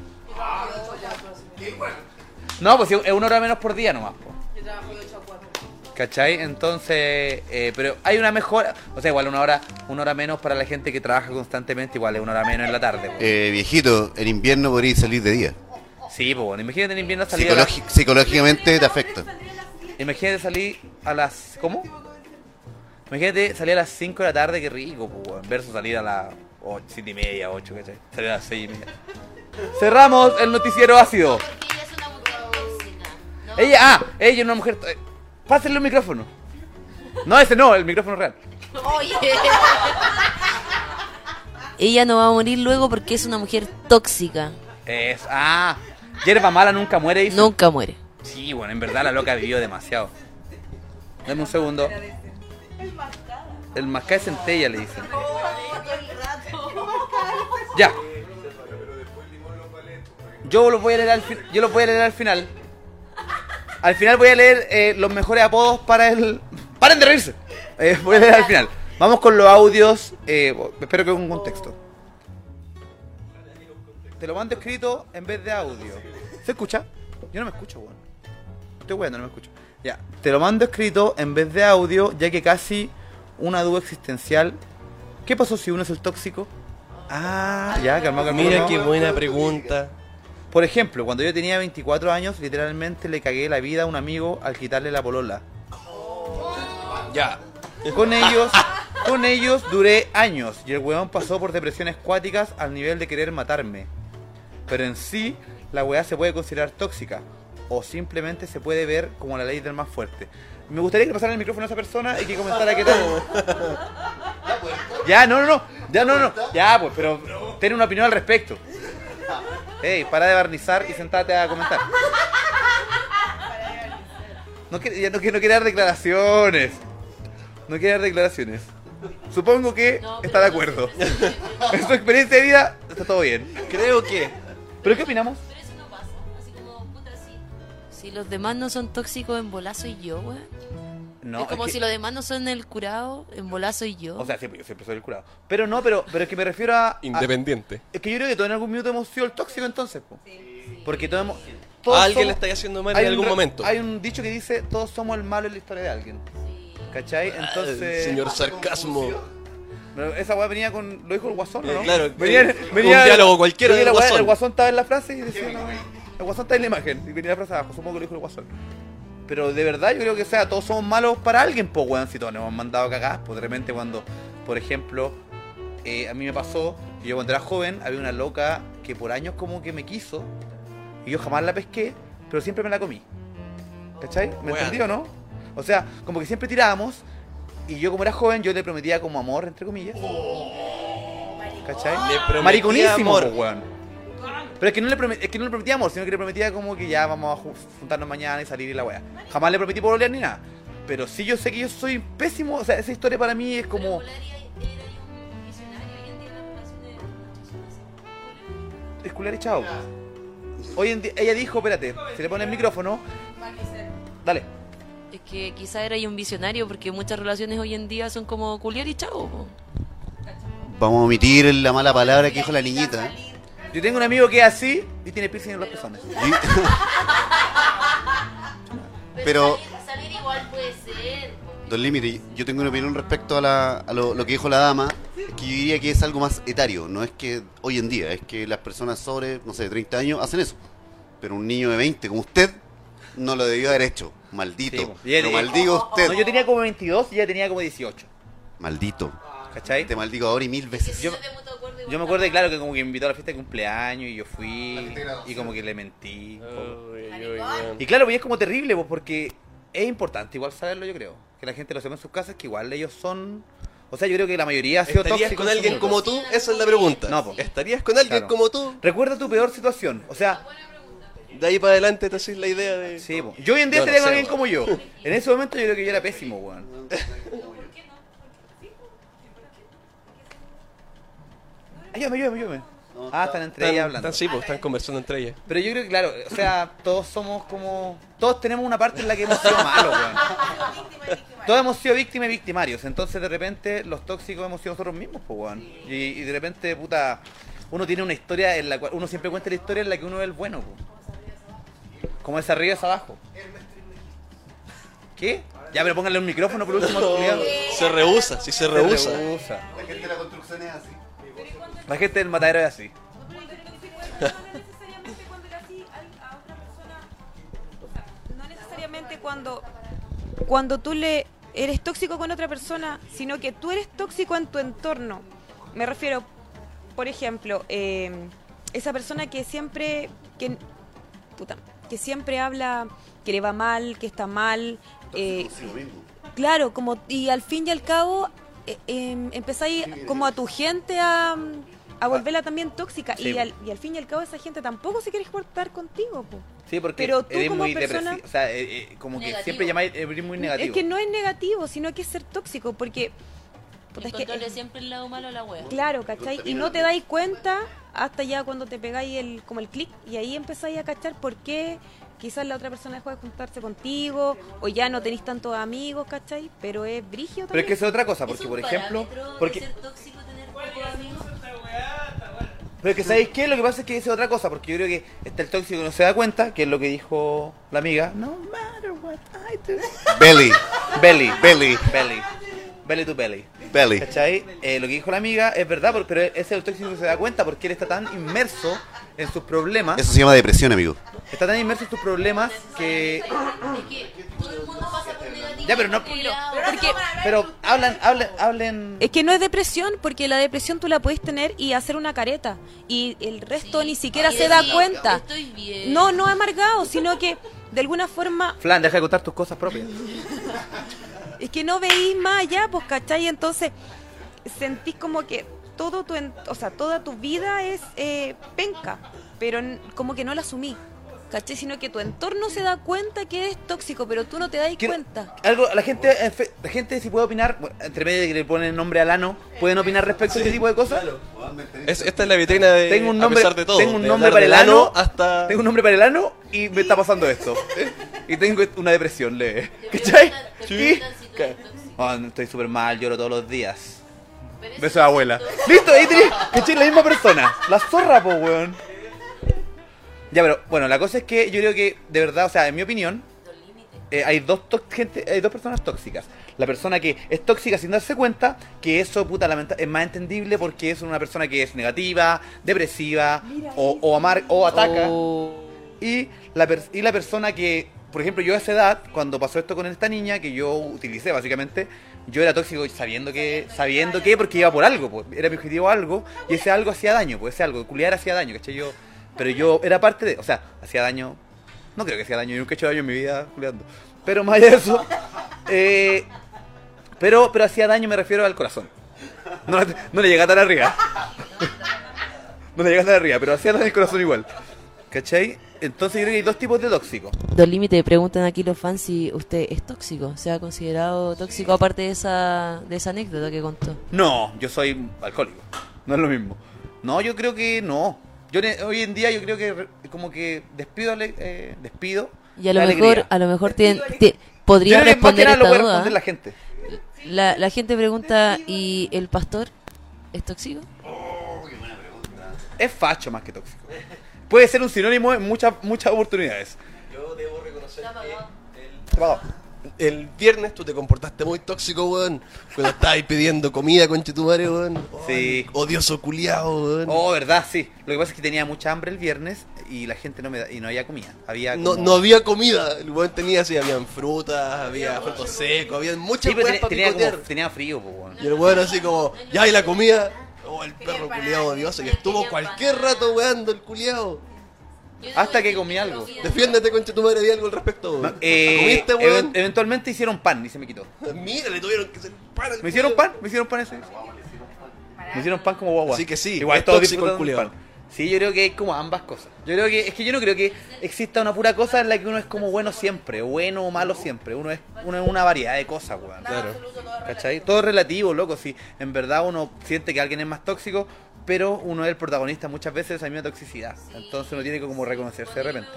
No, pues es una hora menos por día nomás, po. ¿Cachai? Entonces, eh, pero hay una mejora, o sea, igual una hora, una hora menos para la gente que trabaja constantemente, igual es una hora menos en la tarde. po. Eh, viejito, en invierno podría salir de día. Sí, pues bueno, imagínate en invierno salir Psicológi- psicológicamente te afecta. Imagínate salir a las... ¿Cómo? Imagínate salir a las 5 de la tarde, qué rico, pues, versus salir a las 7 y media, 8, ¿cachai? Salir a las 6 y media. Cerramos el noticiero ácido. Ella, ah, ella es una mujer... Pásenle un micrófono. No, ese no, el micrófono real. Oye. Ella no va a morir luego porque es una mujer tóxica. Es, ah, hierba mala nunca muere, dice. Nunca muere. Sí, bueno, en verdad la loca vivió demasiado. Dame un segundo. El mascá de centella le dicen. Ya. Yo los voy a leer al, yo los voy a leer al final. Al final voy a leer eh, los mejores apodos para el... ¡Paren de reírse! Eh, voy a leer al final. Vamos con los audios. eh, espero que con un contexto. Te lo mando escrito en vez de audio. ¿Se escucha? Yo no me escucho, weón. Estoy weando, no me escucho. Ya, te lo mando escrito en vez de audio, ya que casi una duda existencial. ¿Qué pasó si uno es el tóxico? Ah, ya, calma, calma. Mira qué buena pregunta. Por ejemplo, cuando yo tenía 24 años, literalmente le cagué la vida a un amigo al quitarle la polola. Ya. Con ellos, con ellos duré años y el weón pasó por depresiones cuáticas al nivel de querer matarme. Pero en sí, la weá se puede considerar tóxica o simplemente se puede ver como la ley del más fuerte. Me gustaría que pasara el micrófono a esa persona y que comentara qué tal. Ya, no, no, no. Ya, no, no. Ya, pues, pero tiene una opinión al respecto. Ey, para de barnizar y sentate a comentar. No quiere, ya no, no quiere dar declaraciones. No quiere dar declaraciones. Supongo que está de acuerdo. en su experiencia de vida está todo bien. Creo que. ¿Pero qué opinamos? Si los demás no son tóxicos, en bola soy yo, weón. No, es como es que- si los demás no son el curado, en bola soy yo. O sea, siempre, yo siempre soy el curado. Pero no, pero, pero es que me refiero a. a- Independiente. es que yo creo que todos en algún minuto hemos sido el tóxico entonces, po. Porque todos hemos. todos A alguien somos- le estáis haciendo mal hay en algún re- momento. Hay un dicho que dice: todos somos el malo en la historia de alguien. ¿Cachai? Entonces. Señor sarcasmo. Esa weá venía con. Lo dijo el guasón, ¿o ¿no? Eh, claro, venía, eh, venía un diálogo cualquiera venía weá, Guasón. El guasón estaba en la frase y decía. weá. el guasón está en la imagen. Y venía la frase abajo. Supongo que lo dijo el guasón. Pero de verdad yo creo que o sea, todos somos malos para alguien, pues weón, si todos nos hemos mandado cagadas, pues de repente cuando, por ejemplo, eh, a mí me pasó, que yo cuando era joven había una loca que por años como que me quiso, y yo jamás la pesqué, pero siempre me la comí. ¿Cachai? ¿Me Weón. entendí o no? O sea, como que siempre tirábamos, y yo como era joven, yo le prometía como amor, entre comillas. ¿Cachai? Le prometía Mariconísimo, amor. weón. Pero es que, no le promet- es que no le prometía amor, sino que le prometía como que ya vamos a ju- juntarnos mañana y salir y la weá. Jamás le prometí pololear ni nada. Pero sí yo sé que yo soy pésimo, o sea, esa historia para mí es como... Es culiar y chao. Hoy en día, ella dijo, espérate, si le pone el micrófono, dale. Es que quizá era un visionario porque muchas relaciones hoy en día son como culiar y chavo. vamos a omitir la mala palabra que dijo la niñita. Yo tengo un amigo que es así y tiene piercing en los pezones. Pero, Salir igual puede ser. Don Límite, yo tengo una opinión respecto a, la- a lo, lo que dijo la dama, que yo diría que es algo más etario, no es que hoy en día, es que las personas sobre, no sé, 30 años hacen eso. Pero un niño de 20 como usted no lo debió haber hecho. Maldito. Sí, él- lo maldigo a usted. No, yo tenía como 22 y ella tenía como 18. Maldito. ¿Cachai? Te maldigo ahora y mil veces. Yo, yo me acuerdo, claro, que como que me invitó a la fiesta de cumpleaños y yo fui y como que le mentí. un poco. Y claro, pues es como terrible, pues porque es importante igual saberlo, yo creo. Que la gente lo sepa en sus casas, que igual ellos son... O sea, yo creo que la mayoría ha sido ¿Estarías tóxico con alguien como tú? Esa es la pregunta. No, pues. ¿Estarías con alguien Claro. como tú? Recuerda tu peor situación. O sea, De ahí para adelante te haces la idea de... Sí, po. yo hoy en día Yo no estaría con alguien po. como yo. En ese momento yo creo que yo era pésimo, weón. Ayúdame, ayúdame, ayúdame. Ah, están entre ellas hablando. Están, sí, pues, están conversando entre ellas. Pero yo creo que, claro, o sea, todos somos como... Todos tenemos una parte en la que hemos sido malos, weón. Todos hemos sido víctimas y victimarios. Entonces, de repente, los tóxicos hemos sido nosotros mismos, pues, weón. Y, y de repente, puta, uno tiene una historia en la cual... Uno siempre cuenta la historia en la que uno es el bueno, pues. Como es arriba es abajo. ¿Qué? Ya, pero pónganle un micrófono por último. No, se rehúsa, sí se rehúsa. rehúsa. La gente de la construcción es así. La gente del matadero es así. No necesariamente cuando, cuando tú le eres tóxico con otra persona, sino que tú eres tóxico en tu entorno. Me refiero, por ejemplo, eh, esa persona que siempre, que, puta, que siempre habla que le va mal, que está mal. eh, claro, como y al fin y al cabo eh, em, empezáis como a tu gente a, a volverla también tóxica Sí, y, al, y al fin y al cabo esa gente tampoco se quiere estar contigo. po. Sí, porque Pero tú eres como muy persona-. O sea, eh, eh, como que siempre llamáis, eres muy negativo. Es que no es negativo, sino que es ser tóxico, porque... puta, es que- Encontrarle siempre el lado malo a la wea. Claro, ¿cachai? Y no te dais cuenta hasta ya cuando te pegáis el, como el clic y ahí empezáis a cachar por qué quizás la otra persona dejó de juntarse contigo o ya no tenéis tantos amigos, ¿cachai? Pero es brigio Pero es que es otra cosa, porque por ejemplo... Porque, tóxico tener pocos amigos? Pero es que ¿sabéis qué? Lo que pasa es que es otra cosa, porque yo creo que está el tóxico que no se da cuenta, que es lo que dijo la amiga. No matter what I do. Belly. Belly. Belly. Belly. Belly to belly. Belly. ¿Cachai? Eh, lo que dijo la amiga es verdad, pero ese es el tóxico que se da cuenta porque él está tan inmerso en sus problemas. Eso se llama depresión, amigo. Está tan inmerso en sus problemas que. Ya, pero no. Porque- Pero hablan, hablen, hablen. Es que no es depresión, porque la depresión tú la puedes tener y hacer una careta. Y el resto ni siquiera Ay, se da sí, cuenta. estoy bien. No, no amargado, sino que de alguna forma Flan, deja de contar tus cosas propias. es que no veís más allá, pues, ¿cachai? Entonces sentís como que todo tu, en- o sea, toda tu vida es eh, penca, pero n- como que no la asumí. ¿Cachai? Sino que tu entorno se da cuenta que es tóxico, pero tú no te das cuenta. Algo, la gente, en fe- la gente si puede opinar, bueno, entre medio de que le ponen nombre al ano, pueden opinar respecto a este tipo de cosas. Es- esta es la vitrina de tengo un a nombre, pesar de todo. tengo un nombre para el ano, hasta tengo un nombre para el ano y me está pasando esto. y tengo una depresión leve. ¿Cachai? Ah, no, estoy súper mal, lloro todos los días. Beso de abuela. Listo, ahí tenés, ¿cachai? La misma persona. La zorra, po, weón. Ya, pero bueno, la cosa es que yo creo que, de verdad, o sea, en mi opinión, eh, hay, dos gente, hay dos personas tóxicas. La persona que es tóxica sin darse cuenta, que eso, puta, lamenta- es más entendible porque es una persona que es negativa, depresiva, o, o, amar, o ataca. Y, la pers- y la persona que, por ejemplo, yo a esa edad, cuando pasó esto con esta niña, que yo utilicé básicamente, yo era tóxico sabiendo que, sabiendo que, porque iba por algo, pues, era mi objetivo algo, y ese algo hacía daño, pues ese algo, culiar hacía daño, ¿cachai? Yo, pero yo era parte de, o sea, hacía daño, no creo que hacía daño, yo nunca he hecho daño en mi vida culiando, pero más allá de eso, eh, pero, pero hacía daño me refiero al corazón, no, no le llega tan arriba, no le llega tan arriba, pero hacía daño al corazón igual, ¿cachai? Entonces yo creo que hay dos tipos de tóxicos. Don Límite, preguntan aquí los fans si usted es tóxico. ¿Se ha considerado tóxico aparte de esa, de esa anécdota que contó? No, yo soy alcohólico. No es lo mismo. No, yo creo que no. Yo hoy en día yo creo que como que despido, eh, despido. Y a lo mejor, alegría. a lo mejor tien- ti- podría Yo responder esta duda. responder la gente. La, la gente pregunta, ¿y el pastor ¿Es tóxico? Es facho más que tóxico. Puede ser un sinónimo en muchas muchas oportunidades. Yo debo reconocer que el viernes tú te comportaste muy tóxico, weón. Cuando estabas pidiendo comida con Chetumare, weón. Sí. Odioso culiao, weón. Oh, verdad, sí. Lo que pasa es que tenía mucha hambre el viernes y la gente no me da, y no había comida. Había No, como- no había comida. El weón tenía así, habían frutas, había frutos secos, había muchas pero weas tenía, para tenía como- picotear. tenía frío, weón. Y el weón así como, ya, y la comida. Oh, el perro culiao odioso que estuvo cualquier rato weando el culiao. Hasta que comí algo. Defiéndete, concha tu madre, di algo al respecto. Eh, ¿Comiste, weón? even- eventualmente hicieron pan y se me quitó. Mira, le tuvieron que hacer pan al ¿Me hicieron pan? ¿Me hicieron pan ese? Me hicieron pan como guagua. Así que sí, Igual es todos tóxico el pan. Sí, yo creo que hay como ambas cosas. Yo creo que, es que yo no creo que exista una pura cosa en la que uno es como bueno siempre, bueno o malo siempre. Uno es, uno es una variedad de cosas, weón. Claro. ¿Cachai? Todo relativo, loco. Si en verdad uno siente que alguien es más tóxico, pero uno es el protagonista muchas veces de esa misma toxicidad. Entonces uno tiene que como reconocerse de repente.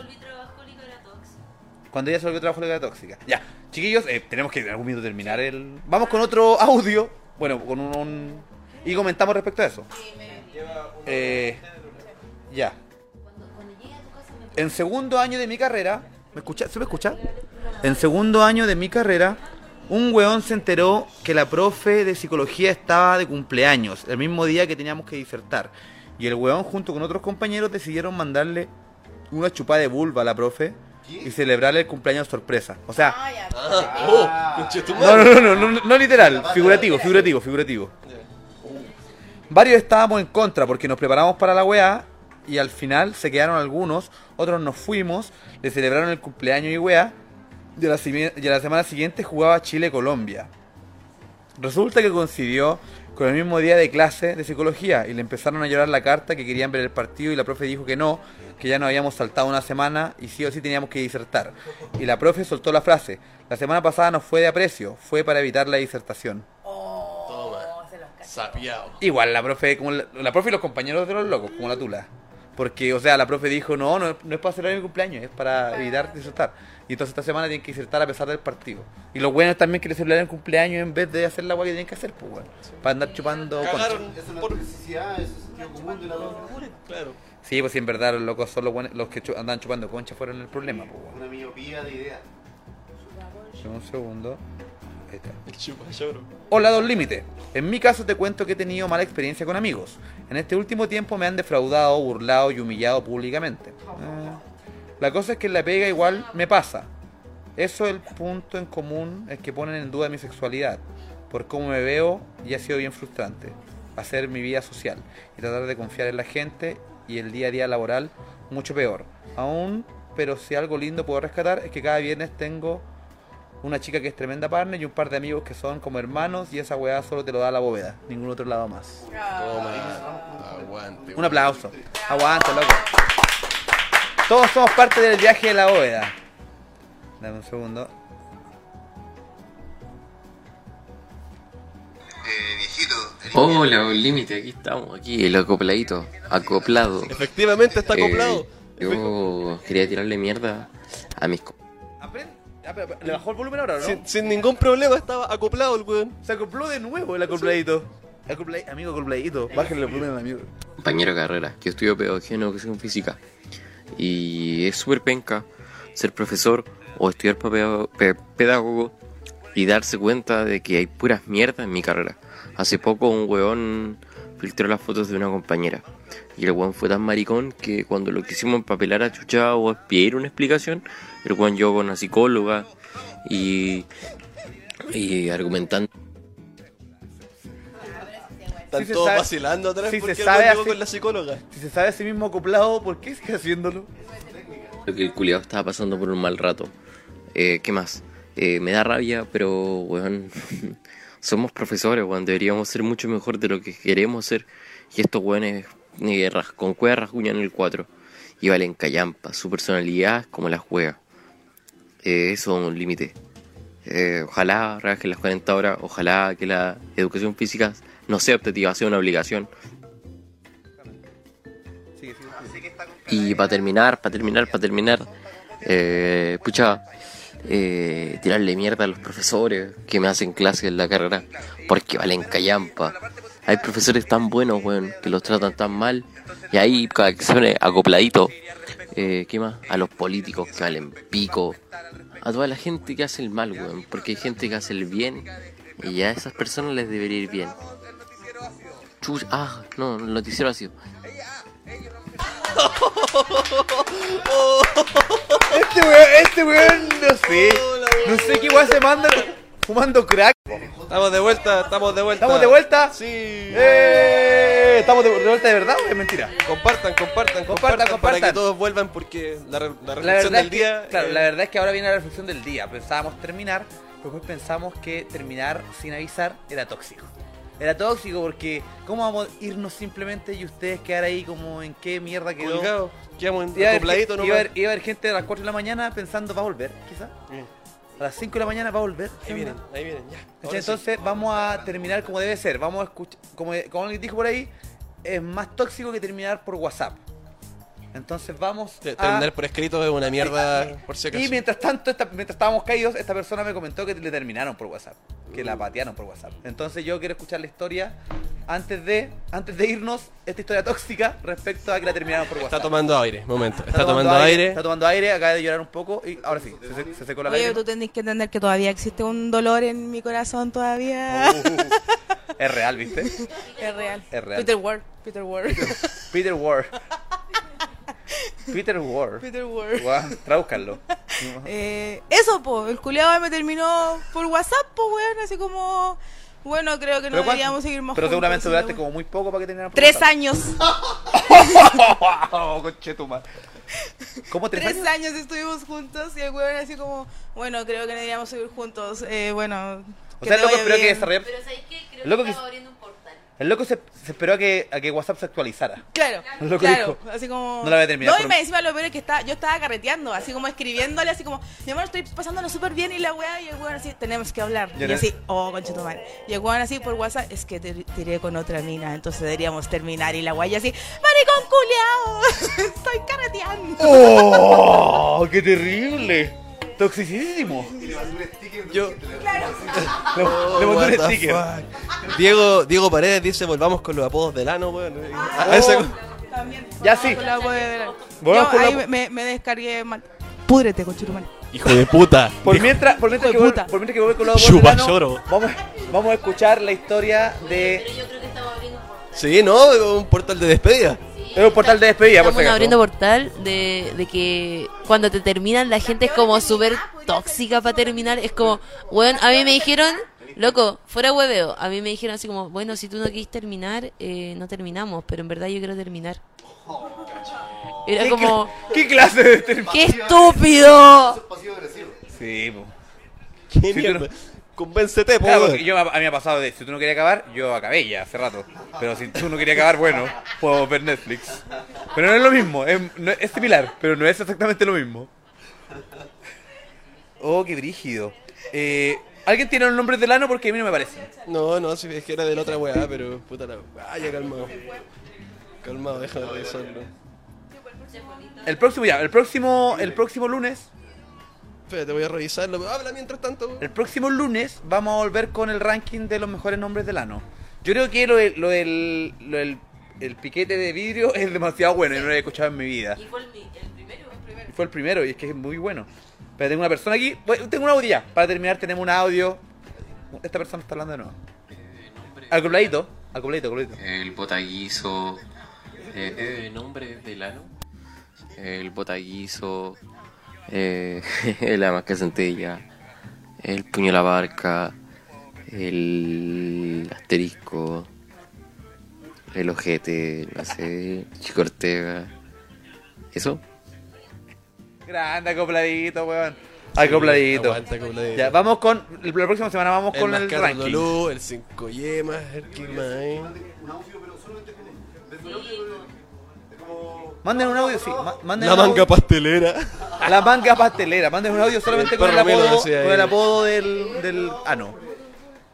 Cuando ella se volvió trabajólica tóxica. Ya, chiquillos, eh, tenemos que en algún minuto terminar el. Vamos con otro audio. Bueno, con un. un- Y comentamos respecto a eso. Eh, ya. En segundo año de mi carrera. ¿Me escucha? ¿Se me escucha? En segundo año de mi carrera, un weón se enteró que la profe de psicología estaba de cumpleaños, el mismo día que teníamos que disertar. Y el weón, junto con otros compañeros, decidieron mandarle una chupada de vulva a la profe y celebrarle el cumpleaños sorpresa. O sea, Ah, oh, madre. no, no, no, no, no literal, figurativo, figurativo, figurativo. Varios estábamos en contra porque nos preparamos para la weá y al final se quedaron algunos, otros nos fuimos, le celebraron el cumpleaños y weá y a la, simi- y a la semana siguiente jugaba Chile-Colombia. Resulta que coincidió con el mismo día de clase de psicología y le empezaron a llorar la carta que querían ver el partido y la profe dijo que no, que ya nos habíamos saltado una semana y sí o sí teníamos que disertar. Y la profe soltó la frase, la semana pasada no fue de aprecio, fue para evitar la disertación. Toma. Sapiado. Igual la profe, como la, la profe y los compañeros de los locos, como la tula. Porque, o sea, la profe dijo, no, no, no es para celebrar mi cumpleaños, es para evitar disertar. Y entonces esta semana tienen que disertar a pesar del partido. Y los buenos también que le celebran el cumpleaños en vez de hacer la agua que tienen que hacer, pues, bueno. Para andar chupando concha. Cagaron Esa es la por... toxicidad, ese sentido común de la. Claro. Sí, pues sí, en verdad los locos son los, buenos- los que andan chupando concha fueron el problema, pues, bueno. Una miopía de ideas. Un segundo. Ahí está. El chupa lloro. Hola, Don Límite. En mi caso te cuento que he tenido mala experiencia con amigos. En este último tiempo me han defraudado, burlado y humillado públicamente. Eh, la cosa es que en la pega igual me pasa. Eso es el punto en común es que ponen en duda mi sexualidad. Por cómo me veo y ha sido bien frustrante. Hacer mi vida social y tratar de confiar en la gente y el día a día laboral mucho peor. Aún, pero si algo lindo puedo rescatar es que cada viernes tengo una chica que es tremenda partner y un par de amigos que son como hermanos y esa weá solo te lo da la bóveda, ningún otro lado más. Toma. Aguante. Un aplauso. Aguanta, loco. Todos somos parte del viaje de la bóveda. Dame un segundo. Hola, un límite, aquí estamos, aquí el acopladito, acoplado. Efectivamente está Eh, acoplado. yo quería tirarle mierda a mis co- Ah, pero- pero, ¿Le bajó el volumen ahora o no? Sin, sin ningún problema estaba acoplado el weón. Se acopló de nuevo el acopladito. Acoplai- amigo acopladito, bájenle el volumen al amigo. compañeros de carrera, que estudio pedagogía en educación física. Y es súper penca ser profesor o estudiar para pedagogo y darse cuenta de que hay puras mierdas en mi carrera. Hace poco un weón filtró las fotos de una compañera. Y el weón fue tan maricón que cuando lo quisimos empapelar a chucha o pedir una explicación, el weón llegó con una psicóloga y, y argumentando. Están se todos sabe- vacilando atrás sí porque se sabe así- con la psicóloga. Si se sabe a sí mismo acoplado, ¿por qué sigue haciéndolo? Lo que el culiado estaba pasando por un mal rato. Eh, ¿Qué más? Eh, me da rabia, pero, weón, somos profesores, weón, deberíamos ser mucho mejor de lo que queremos ser. Y estos weones eh, con cueva rasguñan el 4. Y valen callampa, su personalidad es como la juega. Eh, eso es un límite. Eh, ojalá rebajen las 40 horas, ojalá que la educación física no sea optativa, sea una obligación. Y para terminar, para terminar, para terminar, eh, pucha, eh, tirarle mierda a los profesores que me hacen clases en la carrera porque valen callampa. Hay profesores tan buenos, weón, que los tratan tan mal. Y ahí, cada que se acopladito, eh, ¿qué más? A los políticos que valen pico. A toda la gente que hace el mal, weón. Porque hay gente que hace el bien. Y a esas personas les debería ir bien. Chuch, ah, no, el noticiero ha sido. Este weón, este weón, no sé. No sé qué weón se manda fumando crack. Estamos de vuelta, estamos de vuelta. ¿Estamos de vuelta? Sí. ¡Eh! ¿Estamos de, vuelta de verdad o es mentira? Compartan, compartan, compartan, para compartan. que todos vuelvan porque la, la reflexión del es que, día. claro, eh, la verdad es que ahora viene la reflexión del día. Pensábamos terminar, pero después pensamos que terminar sin avisar era tóxico. Era tóxico porque ¿cómo vamos a irnos simplemente y ustedes quedar ahí como en qué mierda quedó? Colgados, quedamos en- a haber iba a haber- iba a haber gente a las 4 de la mañana pensando va a volver, quizás. A las 5 de la mañana va a volver. Ahí vienen, ahí vienen, ya. Entonces vamos a terminar como debe ser. Vamos a escuchar, como, como alguien dijo por ahí, es más tóxico que terminar por WhatsApp. Entonces vamos a... Terminar por escrito es una mierda, por si acaso. Y mientras tanto, esta- mientras estábamos caídos, esta persona me comentó que le terminaron por WhatsApp. Que la patearon por WhatsApp. Entonces yo quiero escuchar la historia antes de antes de irnos, esta historia tóxica respecto a que la terminaron por WhatsApp. Está tomando aire, momento. Está, tomando, aire. Está tomando aire, acaba de llorar un poco y ahora sí, se, se- se secó la Oye, tú tenés que entender que todavía existe un dolor en mi corazón todavía. Es real, ¿viste? es real. Es real. Peter Ward. Peter Ward. Peter Ward. Peter Ward. Peter Ward. Tradúzcanlo. Eh, eso, po, el culiado me terminó por WhatsApp, po, weón, así como... Bueno, creo que no Pero cuánto- deberíamos seguir más Pero juntos, seguramente duraste como muy poco para que terminaran por Tres WhatsApp. años. oh, conchetumar. ¿Cómo tres, Tres años? años estuvimos juntos y el weón así como... Bueno, creo que no deberíamos seguir juntos. Eh, bueno... O que sea, loco esperó que bien. desarrollara. Pero ¿sabéis qué? Creo loco que que- estaba abriendo un. El loco se, se esperó a que, a que WhatsApp se actualizara. Claro, El loco claro, dijo, así como... No la voy a terminar. No, y me encima lo peor es que está, yo estaba carreteando, así como escribiéndole, así como, mi amor, estoy pasándolo súper bien y la weá, y el weón así, tenemos que hablar. Y no- así, oh, conchetumare. Y el weón así por WhatsApp, es que te tiré con otra mina, entonces deberíamos terminar. Y la weá y así, maricón culiao, estoy carreteando. ¡Oh! ¡Qué terrible! Toxicísimo. Yo. Le, Oh, le mandó un sticker. Diego, Diego Paredes dice volvamos con los apodos del ano, weón. A Oh. ese- Ya sí. Con la de la- Yo con la- ahí me, me descargué mal. Púdrete, conchetumare. Hijo de puta. Por mientras, por mientras, que, Hijo de puta. por mientras que vuelve con los Chupa abuelos del ano, lloro. vamos, vamos a escuchar la historia de. Sí, ¿no? Un portal de despedida. Es un portal de despedida, por Estamos si acaso. abriendo portal de, de que cuando te terminan la gente es como súper tóxica para terminar. Es como, bueno, a mí me dijeron, loco, fuera hueveo. A mí me dijeron así como, bueno, si tú no quieres terminar, eh, no terminamos, pero en verdad yo quiero terminar. Era ¿Qué como, cla- ¿Qué clase de terminación? ¡qué estúpido! Sí, po. ¿Qué Convéncete, po, Claro, porque yo, a mí me ha pasado de si tú no querías acabar, yo acabé ya hace rato. Pero si tú no querías acabar, bueno, puedo ver Netflix. Pero no es lo mismo, es, no- es similar, pero no es exactamente lo mismo. Oh, qué brígido. Eh, ¿Alguien tiene los nombres del ano? Porque a mí no me parece. No, no, si es que era de la otra weá, pero puta la. Ah, ya calmado. Calmado, déjame revisarlo. El próximo ya, el próximo, el próximo lunes, Espérate, voy a revisarlo. Habla mientras tanto. el próximo lunes vamos a volver con el ranking de los mejores nombres del ano. Yo creo que lo, de- lo del, lo del el piquete de vidrio es demasiado bueno y no lo he escuchado en mi vida. Y fue el, primero. Y fue el primero y es que es muy bueno. Pero tengo una persona aquí. Voy- Tengo un audio ya. Para terminar tenemos un audio. Esta persona está hablando de nuevo. Acopladito. Acopladito, acopladito. El botaguizo. Eh, nombre del ano. El botaguizo. Eh, la masca centella. El puño a la barca. El asterisco. El ojete. No sé. Chico Ortega. ¿Eso? Grande acopladito, weón. Acopladito. aguanta, acopladito. Ya, vamos con. La próxima semana vamos El con el ranking. Lolú, el 5 yemas, el que más hay. Manden un audio, sí. ma- manden La un manga audio. pastelera. La manga pastelera. Manden un audio solamente El con el apodo, con el apodo del, del ano.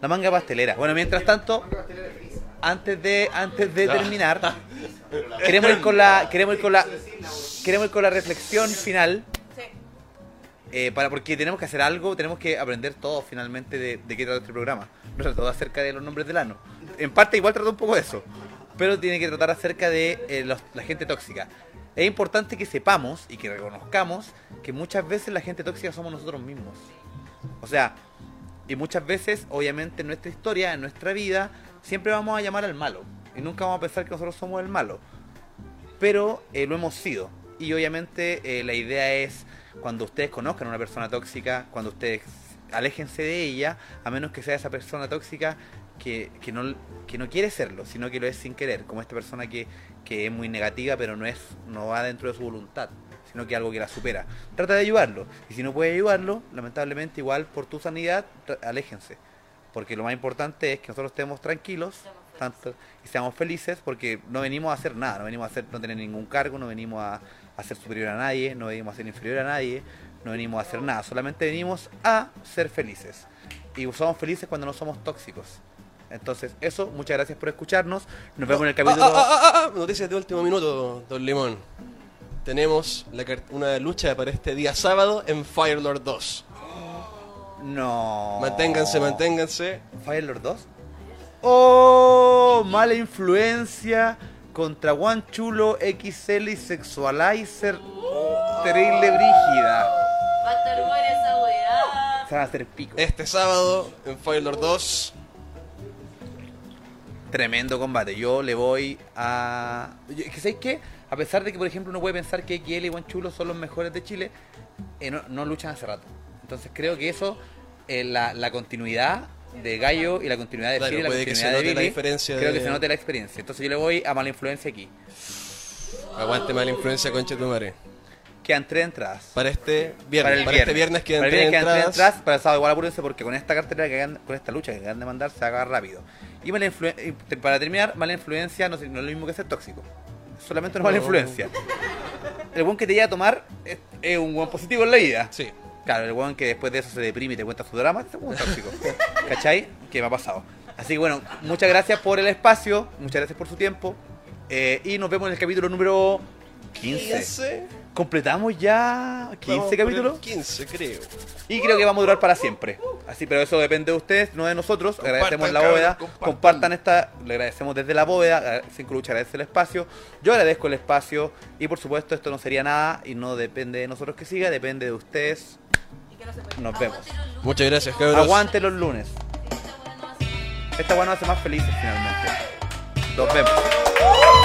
La manga pastelera. Bueno, mientras tanto, antes de antes de Ah. terminar, queremos ir con la queremos ir con la queremos ir con la reflexión final. Eh, para porque tenemos que hacer algo, tenemos que aprender todo finalmente de, de qué trata este programa. no trató acerca de los nombres del ano. En parte igual trató un poco de eso. Pero tiene que tratar acerca de eh, los- la gente tóxica. Es importante que sepamos y que reconozcamos que muchas veces la gente tóxica somos nosotros mismos. O sea, y muchas veces, obviamente, en nuestra historia, en nuestra vida, siempre vamos a llamar al malo. Y nunca vamos a pensar que nosotros somos el malo. Pero eh, lo hemos sido. Y obviamente eh, la idea es, cuando ustedes conozcan a una persona tóxica, cuando ustedes aléjense de ella, a menos que sea esa persona tóxica que, que no, que no quiere serlo, sino que lo es sin querer, como esta persona que, que es muy negativa, pero no, es, no va dentro de su voluntad, sino que algo que la supera. Trata de ayudarlo, y si no puede ayudarlo, lamentablemente igual por tu sanidad, aléjense. Porque lo más importante es que nosotros estemos tranquilos tanto, y seamos felices porque no venimos a hacer nada, no venimos a hacer, no tener ningún cargo, no venimos a, a ser superior a nadie, no venimos a ser inferior a nadie, no venimos a hacer nada, solamente venimos a ser felices. Y somos felices cuando no somos tóxicos. Entonces, eso, muchas gracias por escucharnos. Nos vemos en el capítulo. Ah, ah, ah, ah, ah, Noticias de último minuto, Don Limón. Tenemos la una lucha para este día sábado en Firelord 2. No. Manténganse, manténganse. ¿Firelord 2? ¡Oh! Mala influencia contra Juan Chulo XL y Sexualizer. Terrible brígida. Va a estar buena esa weá. Se van a hacer pico. Este sábado en Firelord 2. Tremendo combate. Yo le voy a. ¿sabéis qué? A pesar de que, por ejemplo, uno puede pensar que XL y Juan Chulo son los mejores de Chile, eh, no, no luchan hace rato. Entonces creo que eso, eh, la, la continuidad de Gallo y la continuidad de Claro, Phil y la continuidad de la diferencia creo de- que se note la experiencia. Entonces yo le voy a mala influencia aquí. Aguante mala influencia, concha tu madre. Quedan tres entradas. Para este viernes. Para el Para este viernes quedan Para el tres viernes quedan tres entradas. entradas. Para el sábado igual apúrense porque con esta cartera que hagan- con esta lucha que acaban de mandar se haga rápido. Y mala para terminar, mala influencia no, es- no es lo mismo que ser tóxico. Es solamente una mala No. influencia. El buen que te lleva a tomar es, es un buen positivo en la vida. Sí. Claro, el buen que después de eso se deprime y te cuenta su drama, es un tóxico. ¿Cachai? Que me ha pasado. Así que bueno, muchas gracias por el espacio, muchas gracias por su tiempo. eh, y nos vemos en el capítulo número 15. 15. Completamos ya 15 Vamos por el capítulos. 15, creo. Y creo que vamos a durar para siempre. Así, pero eso depende de ustedes, no de nosotros. Compartan, agradecemos la bóveda. compartan. Compartan. esta. Le agradecemos desde la bóveda. Cinco Lucha agradece el espacio. Yo agradezco el espacio. Y por supuesto, esto no sería nada. Y no depende de nosotros que siga, depende de ustedes. Nos vemos. Muchas gracias, cabros. Aguante los lunes. Esta nos hace más felices finalmente. Nos vemos.